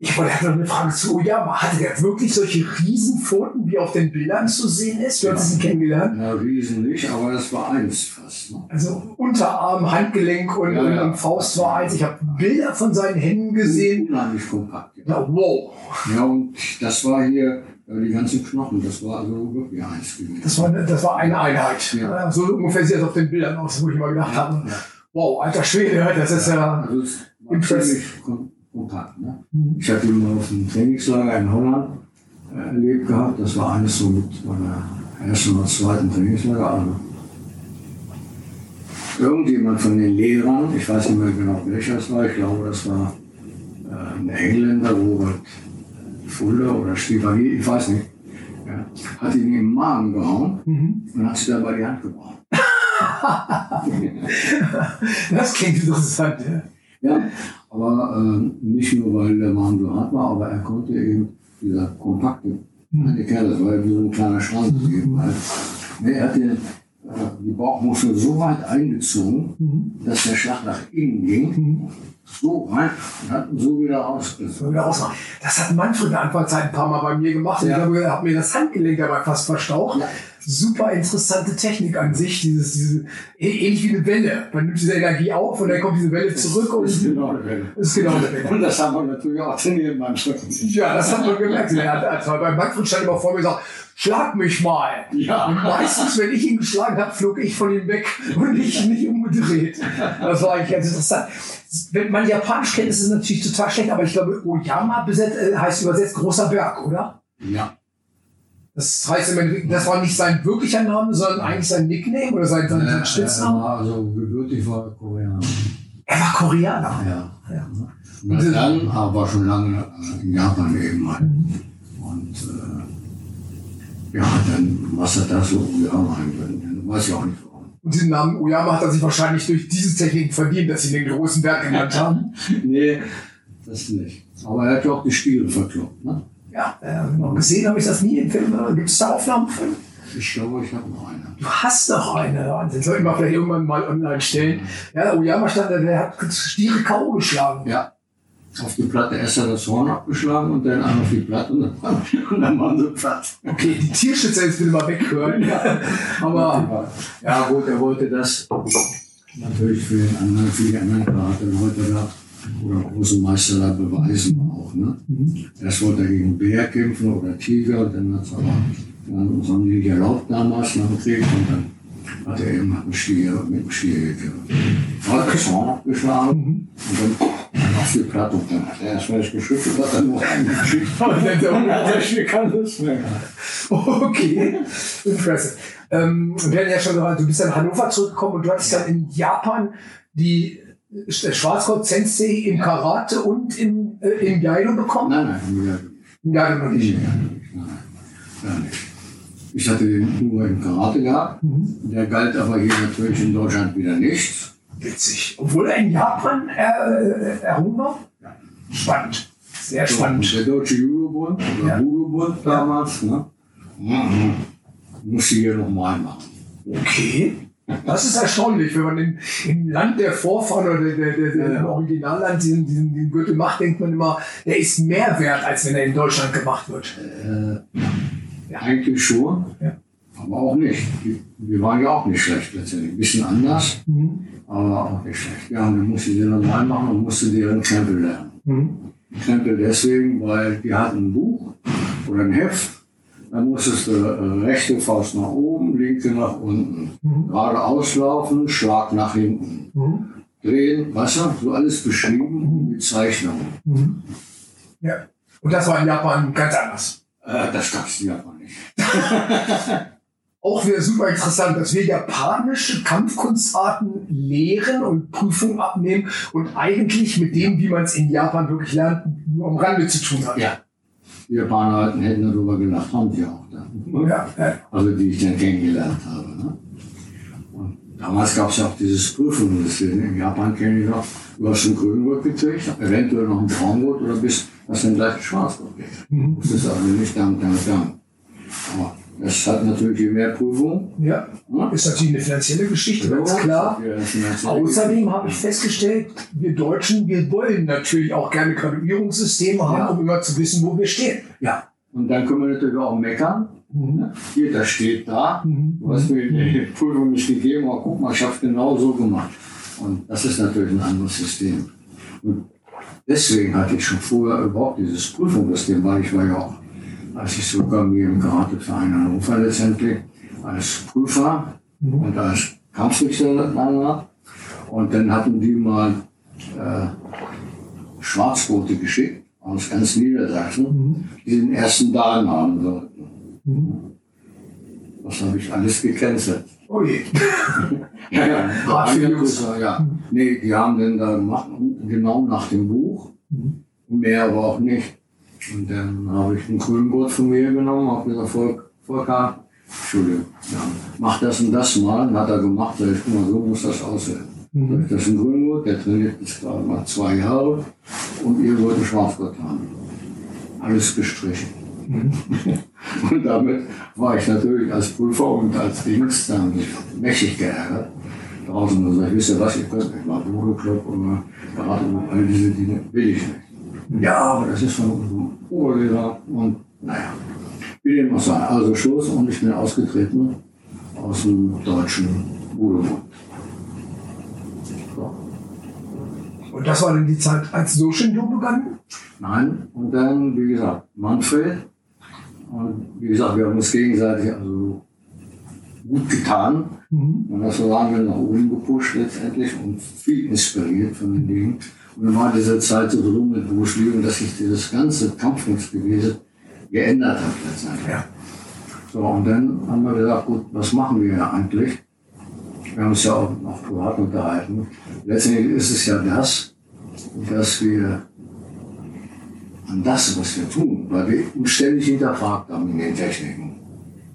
ich wollte noch eine Frage zu Oyama. Hatte der wirklich solche Riesenpfoten, wie auf den Bildern zu sehen ist? Du hast ihn kennengelernt. Ja, Riesen nicht, aber das war eins fast. Ne? Also Unterarm, Handgelenk und, Ja, ja. und Faust war eins. Ich habe Bilder von seinen Händen gesehen. Unheimlich kompakt. Ja. Ja, wow. ja, und das war hier, ja, die ganzen Knochen, das war also wirklich eins gewesen. Das war, das war eine Einheit. Ja. So ungefähr sieht das auf den Bildern aus, wo ich mal gedacht habe, ja. wow, alter Schwede, das ist ja... Also es war Impressive. kompakt. Ne? Mhm. Ich hatte mal auf einem Trainingslager in Holland äh, erlebt gehabt. Das war eines so mit meiner ersten oder zweiten Trainingslager. Also irgendjemand von den Lehrern, ich weiß nicht mehr genau welcher es war, ich glaube, das war äh, ein Engländer, Robert Fuller oder Stevie, ich weiß nicht, ja, hat ihn im Magen gehauen Mhm. und hat sich dabei die Hand gebrochen. Das klingt interessant. Ja. Ja, aber ähm, nicht nur, weil der Mann so hart war, aber er konnte eben dieser kompakte, der Kerl, das war ja wie so ein kleiner Schrank eben halt. Nee, er hat den, äh, die Bauchmuskeln so weit eingezogen, dass der Schlag nach innen ging, so rein und hat ihn so wieder rausgezogen. So wieder ausmachen. Das hat Manfred in der Anfangszeit ein paar Mal bei mir gemacht. Ja. ich habe hab mir das Handgelenk dabei fast verstaucht. Ja. Super interessante Technik an sich. Dieses, diese, ä- ähnlich wie eine Welle. Man nimmt diese Energie auf und dann kommt diese Welle zurück und Das ist genau der Welle. ist genau eine Welle. Und das haben wir natürlich auch trainiert Schritten. Ja, das hat man gemerkt. Er hat, also bei Manfred stand immer vor mir gesagt, schlag mich mal. Ja. Und meistens, wenn ich ihn geschlagen habe, flog ich von ihm weg und nicht, nicht umgedreht. Das war eigentlich ganz interessant. Wenn man Japanisch kennt, ist es natürlich total schlecht, aber ich glaube, Oyama äh, heißt übersetzt großer Berg, oder? Ja. Das heißt, das war nicht sein wirklicher Name, sondern eigentlich sein Nickname oder sein, sein, sein Äh, Spitzname. er war also gebürtig war er Koreaner. Er war Koreaner. Ja. Ja. Und dann aber schon lange äh, in Japan eben halt. Und äh, ja, dann, was er da so um Arme einbringt, weiß ich auch nicht. Und diesen Namen Oyama hat er sich wahrscheinlich durch diese Technik verdient, dass sie den großen Berg genannt haben. Nee, das nicht. Aber er hat ja auch die Stiere verkloppt. Ne? Ja, äh, gesehen habe ich das nie im Film. Gibt es da Aufnahmen von? Ich glaube, ich habe noch eine. Du hast noch eine. Den sollten wir vielleicht irgendwann mal online stellen. Ja, Oyama stand da, der hat Stiere K.O. geschlagen. Ja. Auf die Platte erst hat er das Horn abgeschlagen und dann auf die Platte und dann, und dann waren sie platt. Okay, die Tierschützer jetzt will mal weghören. Aber Ja gut, er wollte das natürlich für den anderen, für die anderen Karate-Leute da oder große Meister da beweisen auch. Ne? Erst wollte er gegen Bär kämpfen oder Tiger, und dann hat es aber dann haben die nicht erlaubt damals nach dem Krieg und dann hat er eben mit dem Stier, mit dem Stier gekämpft. Hat das Horn abgeschlagen und dann auf die Platte und dann hat er erst mal das geschüttelt, hat dann nur eingeschickt. Und dann Hund- Der Stier kann das mehr. okay, impressive. Ähm, wir hatten ja schon gesagt, du bist dann nach Hannover zurückgekommen und du hattest dann in Japan die Schwarzgott Sensei im Karate und im, äh, im Jaido bekommen. Nein, nein, wieder Im Jaido noch nicht. Nein, gar nicht. Ich hatte den nur im Karate gehabt. Der galt aber hier natürlich in Deutschland wieder nicht. Witzig. Obwohl er in Japan äh, erhoben war? Ja. Spannend. Sehr Und spannend. der Deutsche Judo-Bund oder Ja. Judo-Bund damals, ne? Mhm. musste hier nochmal machen. Okay. Das ist erstaunlich, wenn man im, im Land der Vorfahren oder der, der, der, der Ja. im Originalland diesen, diesen, diesen Gürtel macht, denkt man immer, der ist mehr wert, als wenn er in Deutschland gemacht wird. Äh, Ja. Eigentlich schon, ja. aber auch nicht. Wir waren ja auch nicht schlecht letztendlich. Ein bisschen anders, mhm. aber auch nicht schlecht. Ja, und dann musste die normal machen und musste deren Krempel lernen. Mhm. Krempel deswegen, weil die hatten ein Buch oder ein Heft dann musstest du äh, rechte Faust nach oben, linke nach unten. Mhm. Gerade auslaufen, Schlag nach hinten. Mhm. Drehen, Wasser, so alles beschrieben mhm. mit Zeichnungen. Mhm. Ja. Und das war in Japan ganz anders. Äh, das gab es in Japan. Auch wieder super interessant, dass wir japanische Kampfkunstarten lehren und Prüfungen abnehmen und eigentlich mit dem, wie man es in Japan wirklich lernt, nur am Rande zu tun hat. Ja. Die Japaner hätten darüber gelacht, haben sie auch dann. Ja, ja. Also die ich dann kennengelernt habe. Ne? Und damals gab es ja auch dieses Prüfungssystem. In Japan kenne ich noch, du hast einen Grüngurt gekriegt, eventuell noch einen Braungurt oder bist, hast dann gleich einen Schwarzgurt gekriegt. Mhm. Das ist also nicht dann, dann, dann. Das hat natürlich mehr Prüfung. Ja. ja. Ist natürlich eine finanzielle Geschichte, ganz klar. Ja, Außerdem habe ich festgestellt, wir Deutschen, wir wollen natürlich auch gerne Graduierungssysteme haben, ja. um immer zu wissen, wo wir stehen. Ja. Und dann können wir natürlich auch meckern. Mhm. Hier, das steht da. Mhm. Du hast mir die Prüfung nicht gegeben, aber guck mal, ich habe es genau so gemacht. Und das ist natürlich ein anderes System. Und deswegen hatte ich schon vorher überhaupt dieses Prüfungssystem, weil ich war ja auch als ich sogar mir im Karateverein Hannover letztendlich als Prüfer mhm. und als Kampfrichter Und dann hatten die mal äh, Schwarzboote geschickt aus ganz Niedersachsen, mhm. die den ersten Dan haben sollten. Mhm. Das habe ich alles gecancelt. Oh je. ja, ja. Größer, ja. Nee, die haben den da gemacht, genau nach dem Buch. Mhm. Mehr aber auch nicht. Und dann habe ich einen grünen Gurt von mir genommen, habe gesagt, Volk, Volker, Entschuldigung, ja, mach das und das mal. Dann hat er gemacht, sag ich, guck mal, so muss das aussehen. Mhm. Das ist ein Grüngurt, der trainiert jetzt gerade mal zwei Jahre und ihr wollt einen Schwarzgurt haben. Alles gestrichen. Mhm. und damit war ich natürlich als Prüfer und als Dings dann mächtig geärgert. Draußen und sag ich, wisst ihr was, ihr könnt nicht mal Blutklopp oder Beratung, all diese Dinge will ich nicht. Ja, aber das ist von unserem Oberlehrer und naja, wie dem auch sei. Also Schluss und ich bin ausgetreten aus dem deutschen Rudelbund. So. Und das war dann die Zeit, als Soshindo begann? Nein, und dann, wie gesagt, Manfred. Und wie gesagt, wir haben uns gegenseitig also gut getan. Mhm. Und das waren wir nach oben gepusht letztendlich und viel inspiriert von den Dingen. Und dann war diese Zeit so drum mit Bruce Lee, dass sich dieses ganze Kampfkunstgewesen geändert hat letztendlich. Ja. So, und dann haben wir gesagt, gut, was machen wir eigentlich? Wir haben uns ja auch noch privat unterhalten. Letztendlich ist es ja das, dass wir an das, was wir tun, weil wir uns ständig hinterfragt haben in den Techniken.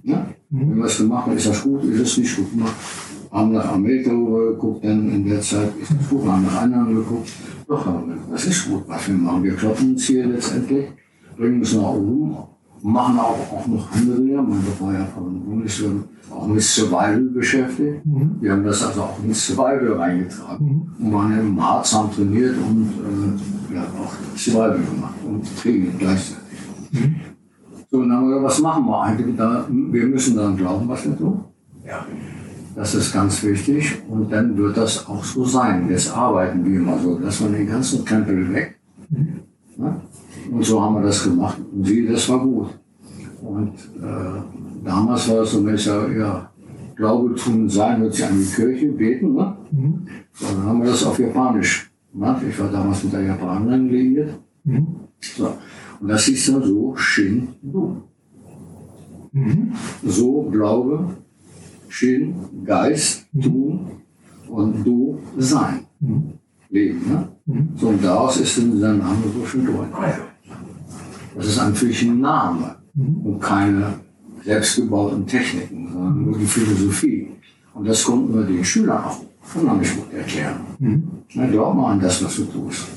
Ja? Mhm. Wenn wir es gemacht haben, ist das gut, ist es nicht gut gemacht haben nach Amerika geguckt, dann in der Zeit ist das gut, haben nach anderen geguckt. Doch, das ist gut, was wir machen. Wir kloppen uns hier letztendlich, bringen es nach oben, machen auch, auch noch andere Dinge. Man war ja von Bundeswehr auch mit Survival beschäftigt. Mhm. Wir haben das also auch in Survival reingetragen mhm. und waren im Harz, haben trainiert und äh, ja, auch Survival gemacht und Training gleichzeitig. Mhm. So, dann haben wir gesagt, was machen wir eigentlich da? Wir müssen daran glauben, was wir tun. Ja. Das ist ganz wichtig und dann wird das auch so sein. Jetzt arbeiten wir immer so, dass man den ganzen Krempel weg. Ne? Und so haben wir das gemacht. Und sie, das war gut. Und äh, damals war es so, wenn ich sage, ja, Glaube tun sein, wird sich an die Kirche beten. Ne? Mhm. So, dann haben wir das auf Japanisch gemacht. Ich war damals mit der Japanerin liiert. Mhm. So. Und das hieß dann so Shin-Du. Mhm. So Glaube, Shin, Geist, Tun und Du, Sein. Leben. Ne? So, und daraus ist dann dieser Name so schön durch. Das ist natürlich ein Name und keine selbstgebauten Techniken, sondern nur die Philosophie. Und das konnten wir den Schülern auch unheimlich gut erklären. Mhm. Na, glaub mal an das, was du tust.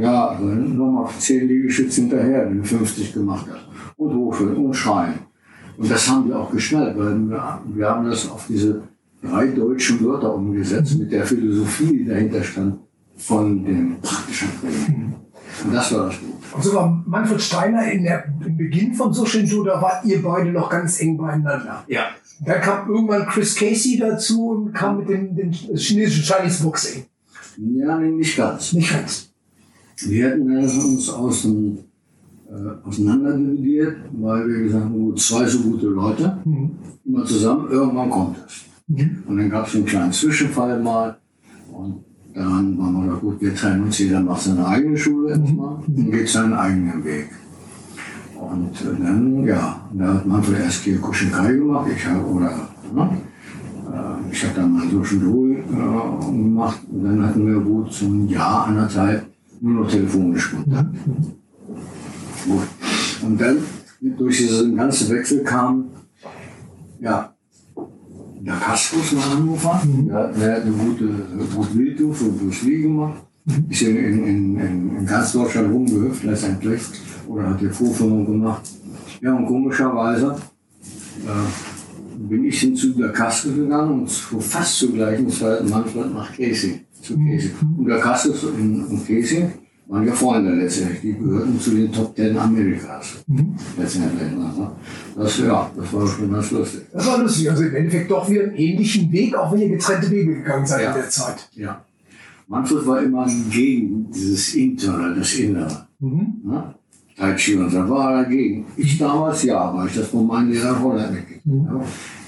Ja, also nochmal 10 Liegestütze hinterher, wenn du 50 gemacht hast. Und hochführen und schreien. Und das haben wir auch geschnallt, weil wir, wir haben das auf diese drei deutschen Wörter umgesetzt mit der Philosophie, die dahinter stand, von dem praktischen Training. Und das war das Gute. Und so war Manfred Steiner in der, im Beginn von Sushinjo, da wart ihr beide noch ganz eng beieinander. Ja. Dann kam irgendwann Chris Casey dazu und kam mit dem, dem chinesischen Chinese Boxing. Ja, nee, nicht ganz. Nicht ganz. Wir hätten uns aus dem, äh, auseinanderdividiert, weil wir gesagt haben, gut, zwei so gute Leute, Mhm. immer zusammen, irgendwann kommt es. Mhm. Und dann gab es einen kleinen Zwischenfall mal. Und dann waren wir da gut, wir trennen uns, jeder macht seine eigene Schule erstmal und geht seinen eigenen Weg. Und äh, dann, ja, da hat Manfred erst hier Kushinkai gemacht, ich habe, oder, ne? Äh, ich habe dann mal so schon äh, gemacht. Und dann hatten wir gut so ein Jahr, anderthalb nur noch telefonisch Kontakt. Gut. Und dann, durch diesen ganzen Wechsel kam, ja, der Kaskus nach Hannover, der, der hat eine gute Gutbildung für Bruce Lee gemacht. Ist in, in, in, in, ganz Deutschland rumgehüpft letztendlich. Oder hat die Vorführung gemacht. Ja, und komischerweise äh, bin ich hin zu der Kaske gegangen und zu, fast zur gleichen Zeit Manfred nach Casey. Zu Casey. Und der Kaskus und, und Casey waren ja Freunde letztendlich. Die gehörten zu den Top Ten Amerikas. Letztendlich. Ne? Das, ja, das war schon ganz lustig. Das war lustig. Also im Endeffekt doch wieder einen ähnlichen Weg, auch wenn ihr getrennte Wege gegangen seid Ja. in der Zeit. Ja. Manfred war immer gegen dieses Interne, das Innere. Mhm. Ne? Tai Chi und so war er dagegen. Ich damals ja, weil ich das von meinen Lehrern Holland mitgekriegt habe.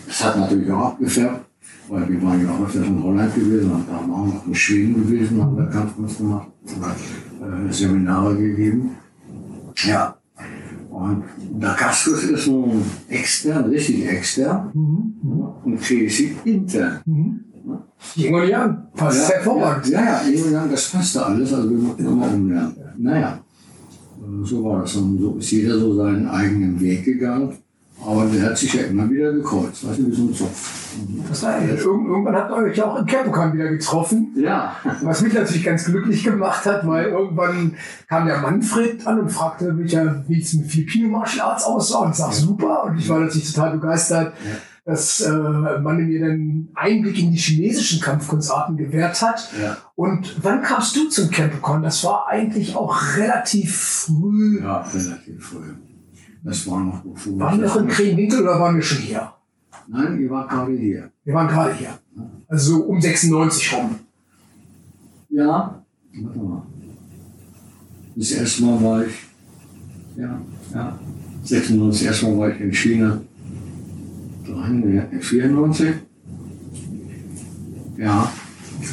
Das hat natürlich auch abgefärbt, weil wir waren ja auch öfters in Holland gewesen, und da haben wir auch noch in Schweden gewesen, haben wir Kampfkunst gemacht, äh, Seminare gegeben. Ja. Und der Kaskus ist nun extern, richtig extern, ne? und Casey intern. Yin und Yang. Passt hervorragend. Ja, ja, ja, ja, das passte alles, also wir mussten immer umlernen. Naja, so war das. Und so ist jeder so seinen eigenen Weg gegangen. Aber der hat sich ja immer wieder gekreuzt, weißt du, wie so ein Zopf. Das irgendwann habt ihr euch ja auch in Capricorn wieder getroffen. Ja, Was mich natürlich ganz glücklich gemacht hat, weil irgendwann kam der Manfred an und fragte mich ja, wie es mit Filipino Martial Arts aussah. Und sag super. Und ich war natürlich total begeistert, dass äh, man mir dann Einblick in die chinesischen Kampfkunstarten gewährt hat. ja, Und wann kamst du zum Capricorn? Das war eigentlich auch relativ früh. ja, relativ früh. Das war noch bevor. Waren wir noch in Krenwinkel oder waren wir schon hier? Nein, ihr wart gerade hier. Wir waren gerade hier. Also so um 96 rum. Ja, warte mal. Das erste Mal war ich, ja, ja, 96, erstmal war ich in China. 94. Ja,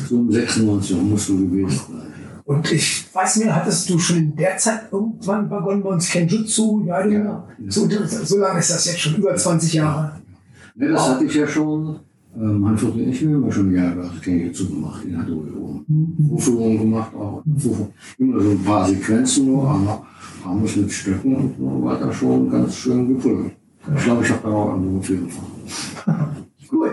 so um 96 musst du gewesen sein. Und ich weiß mir, hattest du schon in der Zeit irgendwann begonnen bei uns Kenjutsu? Ja, Ja. So, so lange ist das jetzt schon, über 20 Jahre. Ne, das hatte ich ja schon, äh, Manfred und ich, wir haben ja schon Jahre Kenjutsu gemacht in Hadoyo. Vorführungen gemacht, auch Vorführungen. immer so ein paar Sequenzen nur, aber haben es mit Stöcken und so weiter schon ganz schön geprügelt. Ich glaube, ich habe da auch einen Film von. Cool.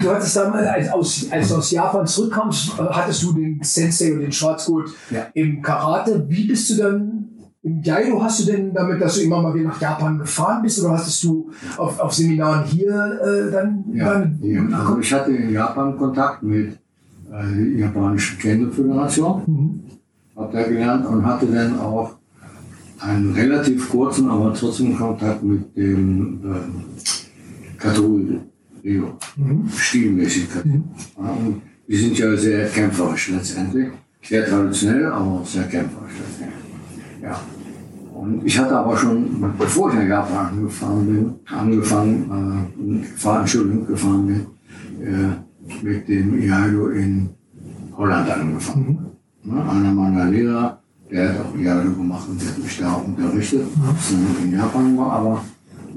Du hattest damals, als, aus, als du aus Japan zurückkamst, äh, hattest du den Sensei und den Schwarzgurt Ja. im Karate. Wie bist du dann im Jaido? Hast du denn damit, dass du immer mal wieder nach Japan gefahren bist oder hast du auf, auf Seminaren hier äh, dann? Ja, dann ja, also ich hatte in Japan Kontakt mit äh, der japanischen Kendo-Föderation, Mhm. habe da gelernt und hatte dann auch einen relativ kurzen, aber trotzdem Kontakt mit dem ähm, Kato Rio, Mhm. stilmäßig. Ja, und die sind ja sehr kämpferisch letztendlich, sehr traditionell, aber auch sehr kämpferisch letztendlich. Ja. Und ich hatte aber schon, bevor ich nach Japan angefahren bin, angefangen, äh, gefahren, Entschuldigung, gefahren bin, äh, mit dem Iaido in Holland angefangen. Ne, einer meiner Lehrer, der hat auch Iaido gemacht und hat mich da unterrichtet. Hab's dann in Japan gemacht, aber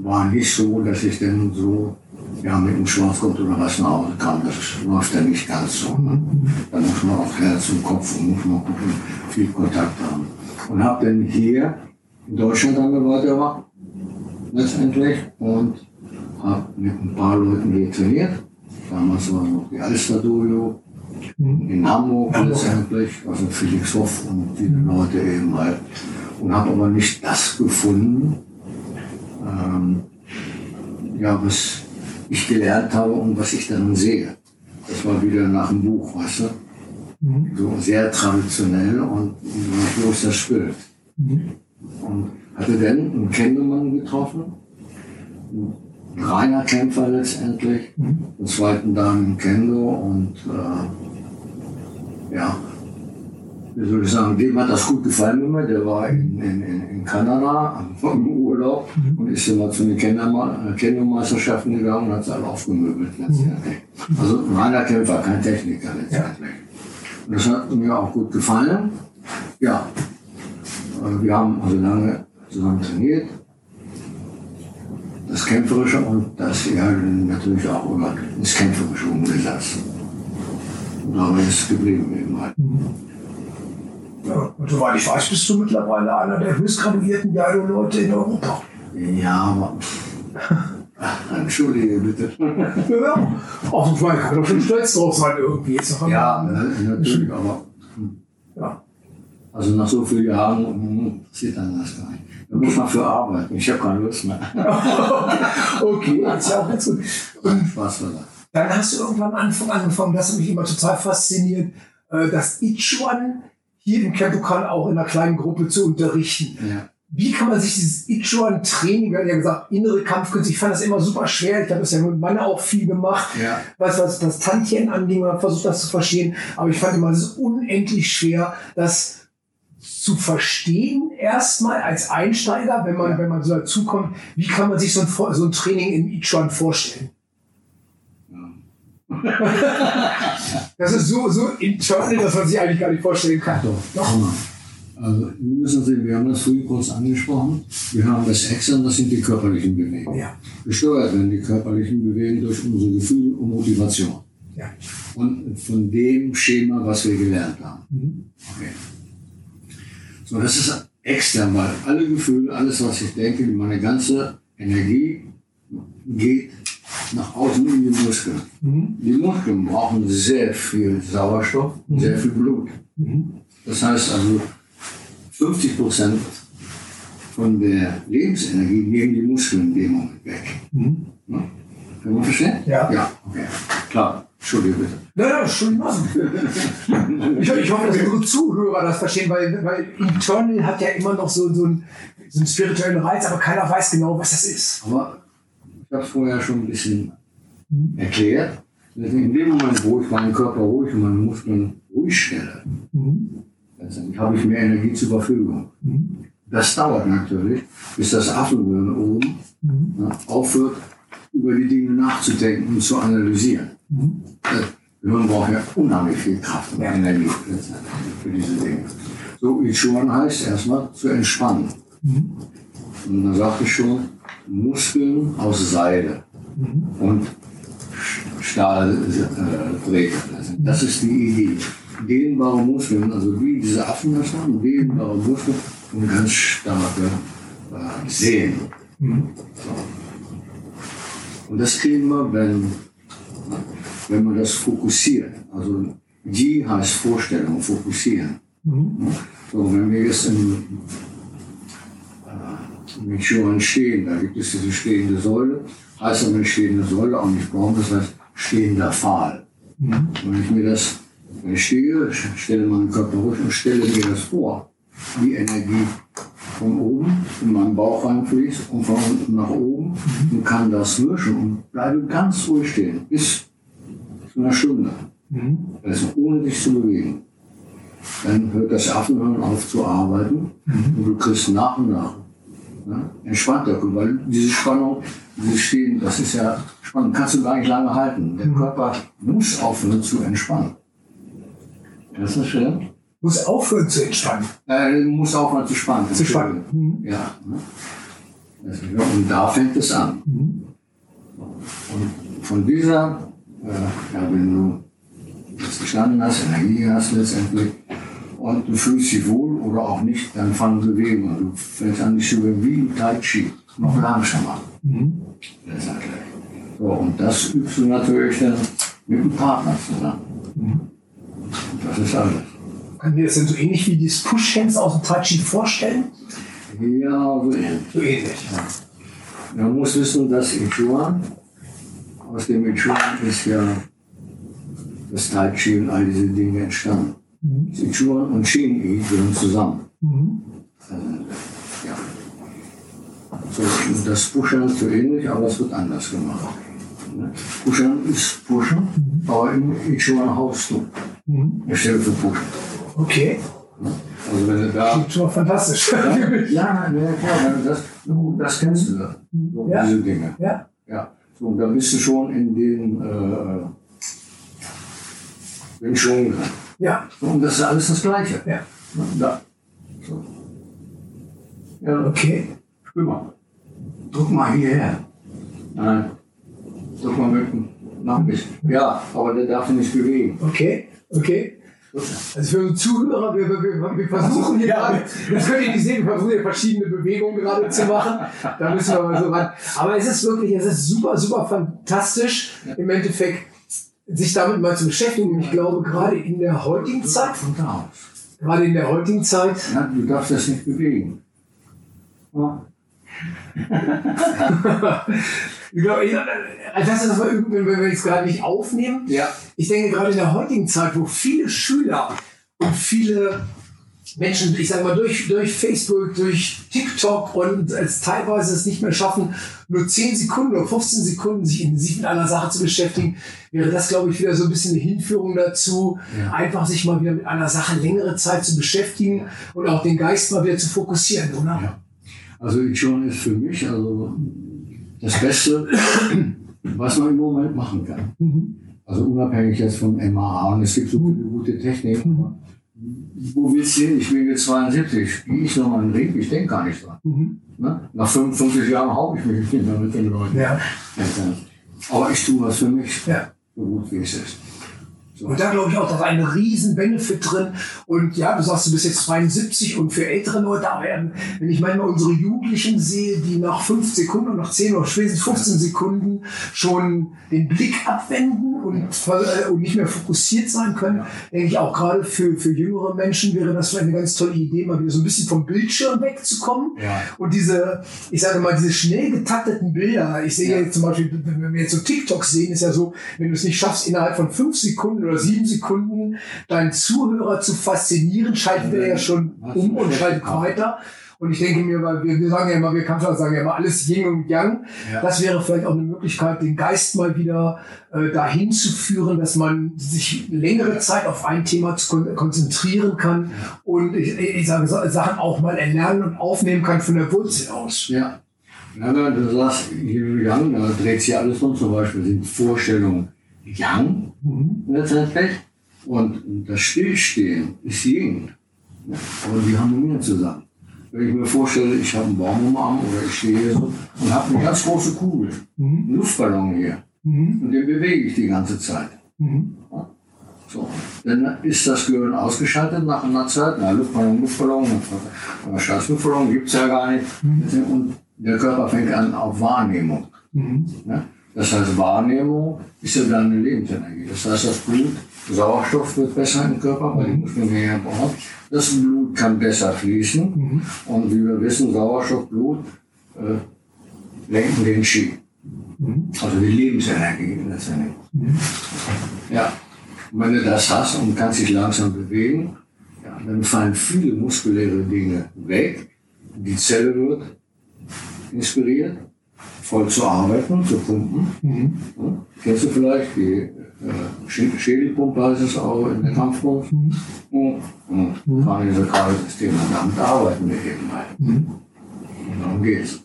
war nicht so, dass ich dann so ja, mit dem Schwarzgurt oder was nach Hause kam. Das läuft ja nicht ganz so. Ne? Da muss man auch Herz und Kopf und muss man gucken, viel Kontakt haben. Und habe dann hier in Deutschland dann weitergemacht, letztendlich, und habe mit ein paar Leuten hier trainiert. Damals war noch die Alster Dojo in Hamburg letztendlich, also Felix Hoff und viele Leute eben halt. Und habe aber nicht das gefunden, ähm, ja, was ich gelernt habe und was ich dann sehe. Das war wieder nach dem Buch, weißt du? So sehr traditionell und ist das Bild? Und hatte dann einen Kennemann getroffen, ein reiner Kämpfer letztendlich, den zweiten dann im Kendo und äh, ja, wie soll ich sagen, dem hat das gut gefallen mit mir. Der war in, in, in Kanada im Urlaub und ist immer zu den Kendo-Meisterschaften gegangen und hat es alle aufgemöbelt letztendlich. Also ein reiner Kämpfer, kein Techniker letztendlich. Und das hat mir auch gut gefallen. Ja, äh, wir haben also lange zusammen trainiert. Das Kämpferische und das ja natürlich auch immer ins Kämpferische umgesetzt. Und dabei ist es geblieben eben halt. Ja, und soweit ich weiß, bist du mittlerweile einer der höchstgraduierten Jado-Leute in Europa. Ja, aber. Entschuldige bitte. Ja, auch ich meine, kann doch schon stolz drauf sein irgendwie. Jetzt noch Ja, natürlich, aber. ja. Also nach so vielen Jahren hm, passiert dann das gar nicht. Da muss man für arbeiten. Ich habe keine Lust mehr. Okay, ist ja auch gut. Und Spaß das. dann hast du irgendwann Anfang angefangen, das hat mich immer total fasziniert, äh, das Ichuan hier im Campokan auch in einer kleinen Gruppe zu unterrichten. Ja. Wie kann man sich dieses Ichuan-Training, wir haben ja gesagt, innere Kampfkünste, ich fand das immer super schwer. Ich habe das ja mit Mann auch viel gemacht. Ja. Was, was das Tantien anging, man hat versucht, das zu verstehen. Aber ich fand immer, es ist unendlich schwer, das zu verstehen, erstmal als Einsteiger, wenn man, Ja. wenn man so dazukommt. Wie kann man sich so ein, so ein Training in Ichuan vorstellen? Das ist so, so internal, dass man sich eigentlich gar nicht vorstellen kann. Doch. Hammer. Also, wir müssen sehen, wir haben das früher kurz angesprochen. Wir haben das Extern, das sind die körperlichen Bewegungen. Ja. Gesteuert werden die körperlichen Bewegungen durch unsere Gefühle und Motivation. Ja. Und von dem Schema, was wir gelernt haben. Mhm. Okay. So, das ist extern, weil alle Gefühle, alles, was ich denke, meine ganze Energie geht nach außen in die Muskeln. Mhm. Die Muskeln brauchen sehr viel Sauerstoff, sehr viel Blut. Mhm. Das heißt also, 50 Prozent von der Lebensenergie nehmen die Muskeln in dem Moment weg. Mhm. Ne? Kann man verstehen? Ja. Ja, okay. Klar. Entschuldige bitte. Naja, Entschuldigung. Ich, ich hoffe, dass unsere Zuhörer das verstehen, weil, weil Internal hat ja immer noch so, so, einen, so einen spirituellen Reiz, aber keiner weiß genau, was das ist. Aber habe es vorher schon ein bisschen erklärt. In dem Moment, wo ich meinen Körper ruhig und meine Muskeln ruhig stelle, letztendlich habe ich mehr Energie zur Verfügung. Das dauert natürlich, bis das Affengehirn oben ne, aufhört, über die Dinge nachzudenken und zu analysieren. Das Gehirn braucht ja unheimlich viel Kraft und Energie für diese Dinge. So, Ichuan heißt erstmal zu entspannen. Und dann sagte ich schon, Muskeln aus Seide und Stahldrähte. das ist die Idee. Dehnbare Muskeln, also wie diese Affen das haben, dehnbare Muskeln und ganz starke äh, Sehnen. Und das kriegen wir, wenn, wenn wir das fokussieren. Also Ji heißt Vorstellung, fokussieren. So, wenn wir jetzt im mit Schuhen stehen. Da gibt es diese stehende Säule. Heißt aber nicht stehende Säule, auch nicht Baum, das heißt stehender Pfahl. Wenn ich mir das, wenn ich stehe, stelle meinen Körper ruhig und stelle mir das vor, wie Energie von oben in meinen Bauch reinfließt und von unten nach oben und kann das mischen und bleibe ganz ruhig stehen, bis zu einer Stunde. Also ohne dich zu bewegen. Dann hört das Affenhirn auf zu arbeiten und du kriegst nach und nach ne, entspannter, weil diese Spannung, dieses Stehen, das ist ja spannend, kannst du gar nicht lange halten. Der Körper muss aufhören zu entspannen. Das ist schön. Muss aufhören zu entspannen. Äh, muss aufhören zu spannen. Zu spannen. Mhm. Ja. Ne? Ist- Und da fängt es an. Und von dieser, äh, ja, wenn du das gestanden hast, Energie hast letztendlich, und du fühlst dich wohl oder auch nicht, dann fangen Bewegungen. Du fängst an, dich zu bewegen wie Tai Chi, noch langsamer. Letztendlich. So, und das übst du natürlich dann mit dem Partner zusammen. Und das ist alles. Kann mir das denn so ähnlich wie dieses Push-Hands aus dem Tai Chi vorstellen? Ja, so ähnlich. So ähnlich. Man muss wissen, dass Ichuan, aus dem Ichuan ist ja das Tai Chi und all diese Dinge entstanden. Sichuan und Qing gehören zusammen. Mhm. ja. So, das Pushen ist so ähnlich, aber es wird anders gemacht. Pushen ist Pushen, mhm. aber in Ichuan haust du. Mhm. Stelle für Pushen. Okay. Also wenn du da. Klingt schon fantastisch. Ja, ja, ja klar, das, das kennst du. So, ja. Diese Dinge. Ja. ja. So, und da bist du schon in den äh, den Schwung drin. Ja. Und das ist alles das Gleiche. Ja. Da. So. Ja. Okay. Spür mal. Druck mal hierher. Nein. Drück mal mit nach ein bisschen. Ja, aber der darf sich nicht bewegen. Okay, okay. Also für unsere Zuhörer, wir, wir, wir versuchen hier gerade, das könnt ihr nicht sehen, wir versuchen hier verschiedene Bewegungen gerade zu machen. Da müssen wir mal so ran. Aber es ist wirklich, es ist super, super fantastisch, im Endeffekt, sich damit mal zu beschäftigen. Ich glaube, gerade in der heutigen Zeit, gerade in der heutigen Zeit. Ja, du darfst das nicht bewegen. Ja. ich glaube, das ist mal wenn wir jetzt gerade nicht aufnehmen. Ja. Ich denke gerade in der heutigen Zeit, wo viele Schüler und viele Menschen, ich sage mal, durch, durch Facebook, durch TikTok und es teilweise es nicht mehr schaffen, nur 10 Sekunden oder 15 Sekunden sich intensiv mit einer Sache zu beschäftigen, wäre das, glaube ich, wieder so ein bisschen eine Hinführung dazu, ja. einfach sich mal wieder mit einer Sache längere Zeit zu beschäftigen und auch den Geist mal wieder zu fokussieren, oder? Ja. Also schon ist für mich also das Beste, was man im Moment machen kann. Mhm. Also unabhängig jetzt von MAA und es gibt so viele gute Techniken. Mhm wo willst du hin? Ich bin jetzt 72. Gehe ich nochmal in den Ring? Ich denke gar nicht dran. Mhm. Ne? Nach 55 Jahren haue ich mich nicht mehr mit den Leuten. Ja. Aber ich tue was für mich, ja. so gut wie es ist. Und da glaube ich auch, da ist ein riesen Benefit drin. Und ja, du sagst, du bist jetzt 72 und für ältere Leute, aber wenn ich manchmal unsere Jugendlichen sehe, die nach fünf Sekunden und nach zehn oder spätestens 15 Sekunden schon den Blick abwenden und, äh, und nicht mehr fokussiert sein können, denke ich auch gerade für, für jüngere Menschen wäre das vielleicht eine ganz tolle Idee, mal wieder so ein bisschen vom Bildschirm wegzukommen. Ja. Und diese, ich sage mal, diese schnell getakteten Bilder, ich sehe ja. jetzt zum Beispiel, wenn wir jetzt so TikTok sehen, ist ja so, wenn du es nicht schaffst, innerhalb von fünf Sekunden oder sieben Sekunden deinen Zuhörer zu faszinieren, schalten wir ja schon um und schalten weiter. Und ich denke mir, weil wir, wir sagen ja immer, wir Kampfler sagen ja immer alles Yin und Yang. Ja. Das wäre vielleicht auch eine Möglichkeit, den Geist mal wieder äh, dahin zu führen, dass man sich längere Zeit auf ein Thema zu kon konzentrieren kann ja. und ich, ich sage Sachen auch mal erlernen und aufnehmen kann von der Wurzel aus. Ja. Ja, du sagst, Yang, da dreht sich alles um, zum Beispiel sind Vorstellungen Yang mhm. letztendlich. Und das Stillstehen ist Yin. Aber die harmonieren zusammen. Wenn ich mir vorstelle, ich habe einen Baum am Arm oder ich stehe hier so und habe eine ganz große Kugel, mhm. einen Luftballon hier. Mhm. Und den bewege ich die ganze Zeit. Mhm. So. Dann ist das Gehirn ausgeschaltet nach einer Zeit. Na, Luftballon, Luftballon, aber scheiß Luftballon gibt es ja gar nicht. Mhm. Und der Körper fängt an auf Wahrnehmung. Mhm. Ja? Das heißt, Wahrnehmung ist ja dann eine Lebensenergie. Das heißt, das Blut, Sauerstoff wird besser im Körper, weil die Muskeln mehr brauchen. Das Blut kann besser fließen. Mhm. Und wie wir wissen, Sauerstoff, Blut äh, lenken den Ski. Mhm. Also die Lebensenergie letztendlich. Mhm. Ja. Und wenn du das hast und kannst dich langsam bewegen, ja, dann fallen viele muskuläre Dinge weg. Die Zelle wird inspiriert voll zu arbeiten, zu pumpen. Mhm. Ja, kennst du vielleicht die äh, Schädelpumpe heißt es auch in der Kampfkunst. Mhm. Und, und mhm. gerade diese Systeme, damit arbeiten wir eben halt. Mhm. Und darum geht's.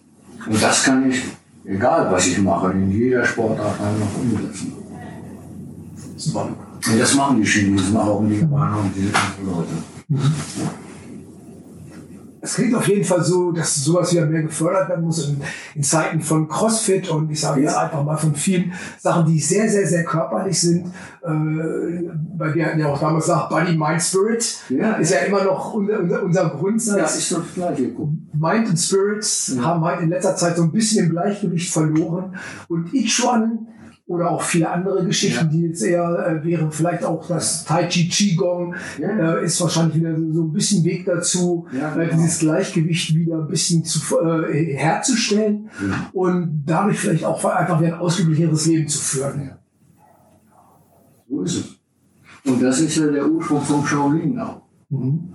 Und das kann ich, egal was ich mache, in jeder Sportart einfach umsetzen. Super. Und das machen die Chinesen auch und die Japaner und diese Leute. Mhm. Es klingt auf jeden Fall so, dass sowas wieder mehr gefördert werden muss in, in Zeiten von CrossFit und ich sage jetzt einfach mal von vielen Sachen, die sehr, sehr, sehr körperlich sind. Äh, weil wir hatten ja auch damals gesagt, Body, Mind, Spirit ja, ist ja immer noch unser, unser, unser Grundsatz. Ja, ist doch gleiche. Mind und Spirits ja. haben halt in letzter Zeit so ein bisschen im Gleichgewicht verloren und each one oder auch viele andere Geschichten, ja. die jetzt eher äh, wären, vielleicht auch das Tai Chi Qigong ja. äh, ist wahrscheinlich wieder so, ein bisschen Weg dazu, ja, äh, genau. dieses Gleichgewicht wieder ein bisschen zu, äh, herzustellen und dadurch vielleicht auch einfach wieder ein ausgeglicheneres Leben zu führen. So ist es. Und das ist ja der Ursprung vom Shaolin auch. Mhm.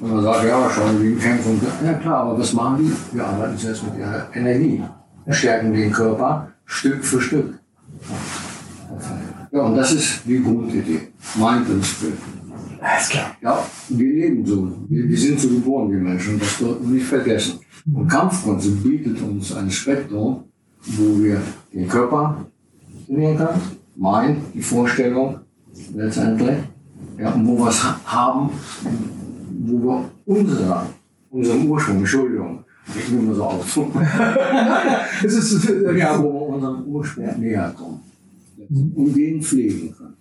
Und man sagt, ja, die kämpfen. Ja klar, aber was machen die? Wir arbeiten zuerst mit ihrer Energie. Stärken den Körper Stück für Stück. Ja, und das ist die Grundidee. Mein Prinzip. Alles klar. Ja, wir leben so. Wir, wir sind so geboren, wir Menschen. Das sollten wir nicht vergessen. Und Kampfkunst bietet uns ein Spektrum, wo wir den Körper trainieren können, mein, die Vorstellung letztendlich, ja, und wo wir es haben, wo wir unser, unserem Ursprung, Entschuldigung, ich nehme mal so auf, Das ist, äh, ja, wo wir unserem Ursprung näher kommen und den pflegen können.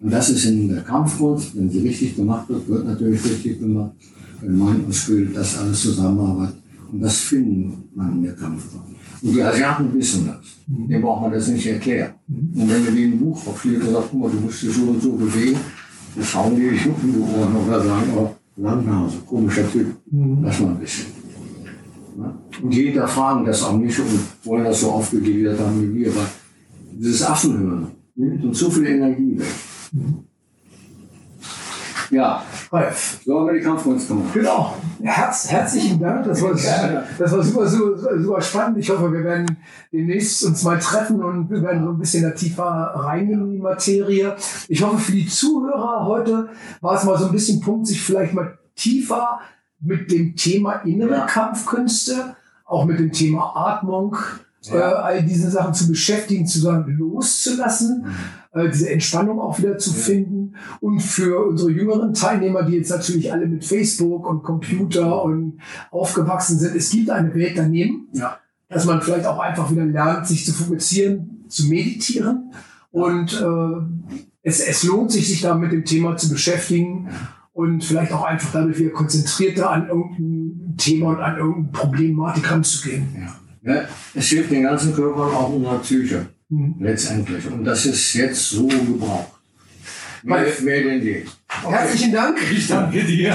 Und das ist in der Kampfkunst, wenn sie richtig gemacht wird, wird natürlich richtig gemacht. Wenn Mind und Spirit das alles zusammenarbeitet. Und das finden man in der Kampfkunst. Und die Asiaten wissen das. Dem braucht man das nicht erklären. Und wenn du denen ein Buch aufschlägst und sagst, guck mal, du musst dich so und so bewegen, dann schauen die die Ohren oder sagen, oh, Langnase, komischer Typ. Lass mal ein bisschen. Ja? Und die hinterfragen das auch nicht und wollen das so aufgegliedert haben wie wir, weil dieses Affenhören nimmt uns so viel Energie weg. Ja, Ralf. so haben wir die Kampfkunst gemacht. Genau. Herz, herzlichen Dank. Das war, das war super, super, super spannend. Ich hoffe, wir werden demnächst uns mal treffen und wir werden so ein bisschen da tiefer reingehen in die Materie. Ich hoffe, für die Zuhörer heute war es mal so ein bisschen Punkt, sich vielleicht mal tiefer mit dem Thema innere Ja. Kampfkünste, auch mit dem Thema Atmung, Ja. äh, all diesen Sachen zu beschäftigen, zu sagen, loszulassen, äh, diese Entspannung auch wieder zu Ja. finden. Und für unsere jüngeren Teilnehmer, die jetzt natürlich alle mit Facebook und Computer und aufgewachsen sind, es gibt eine Welt daneben, Ja. dass man vielleicht auch einfach wieder lernt, sich zu fokussieren, zu meditieren. Und äh, es, es lohnt sich, sich da mit dem Thema zu beschäftigen und vielleicht auch einfach dadurch wieder konzentrierter an irgendein Thema und an irgendeine Problematik ranzugehen. Ja. Ja, es hilft den ganzen Körper und auch unserer Psyche. Mhm. Letztendlich. Und das ist jetzt so gebraucht. Weil- mehr denn je. Herzlichen Dank. Ich danke dir.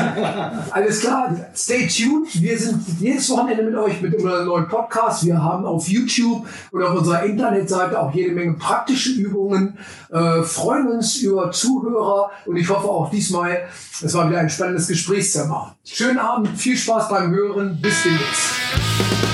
Alles klar, stay tuned. Wir sind jedes Wochenende mit euch mit einem neuen Podcast. Wir haben auf YouTube und auf unserer Internetseite auch jede Menge praktische Übungen. Äh, freuen uns über Zuhörer und ich hoffe auch diesmal, es war wieder ein spannendes Gesprächsthema. Schönen Abend, viel Spaß beim Hören. Bis demnächst.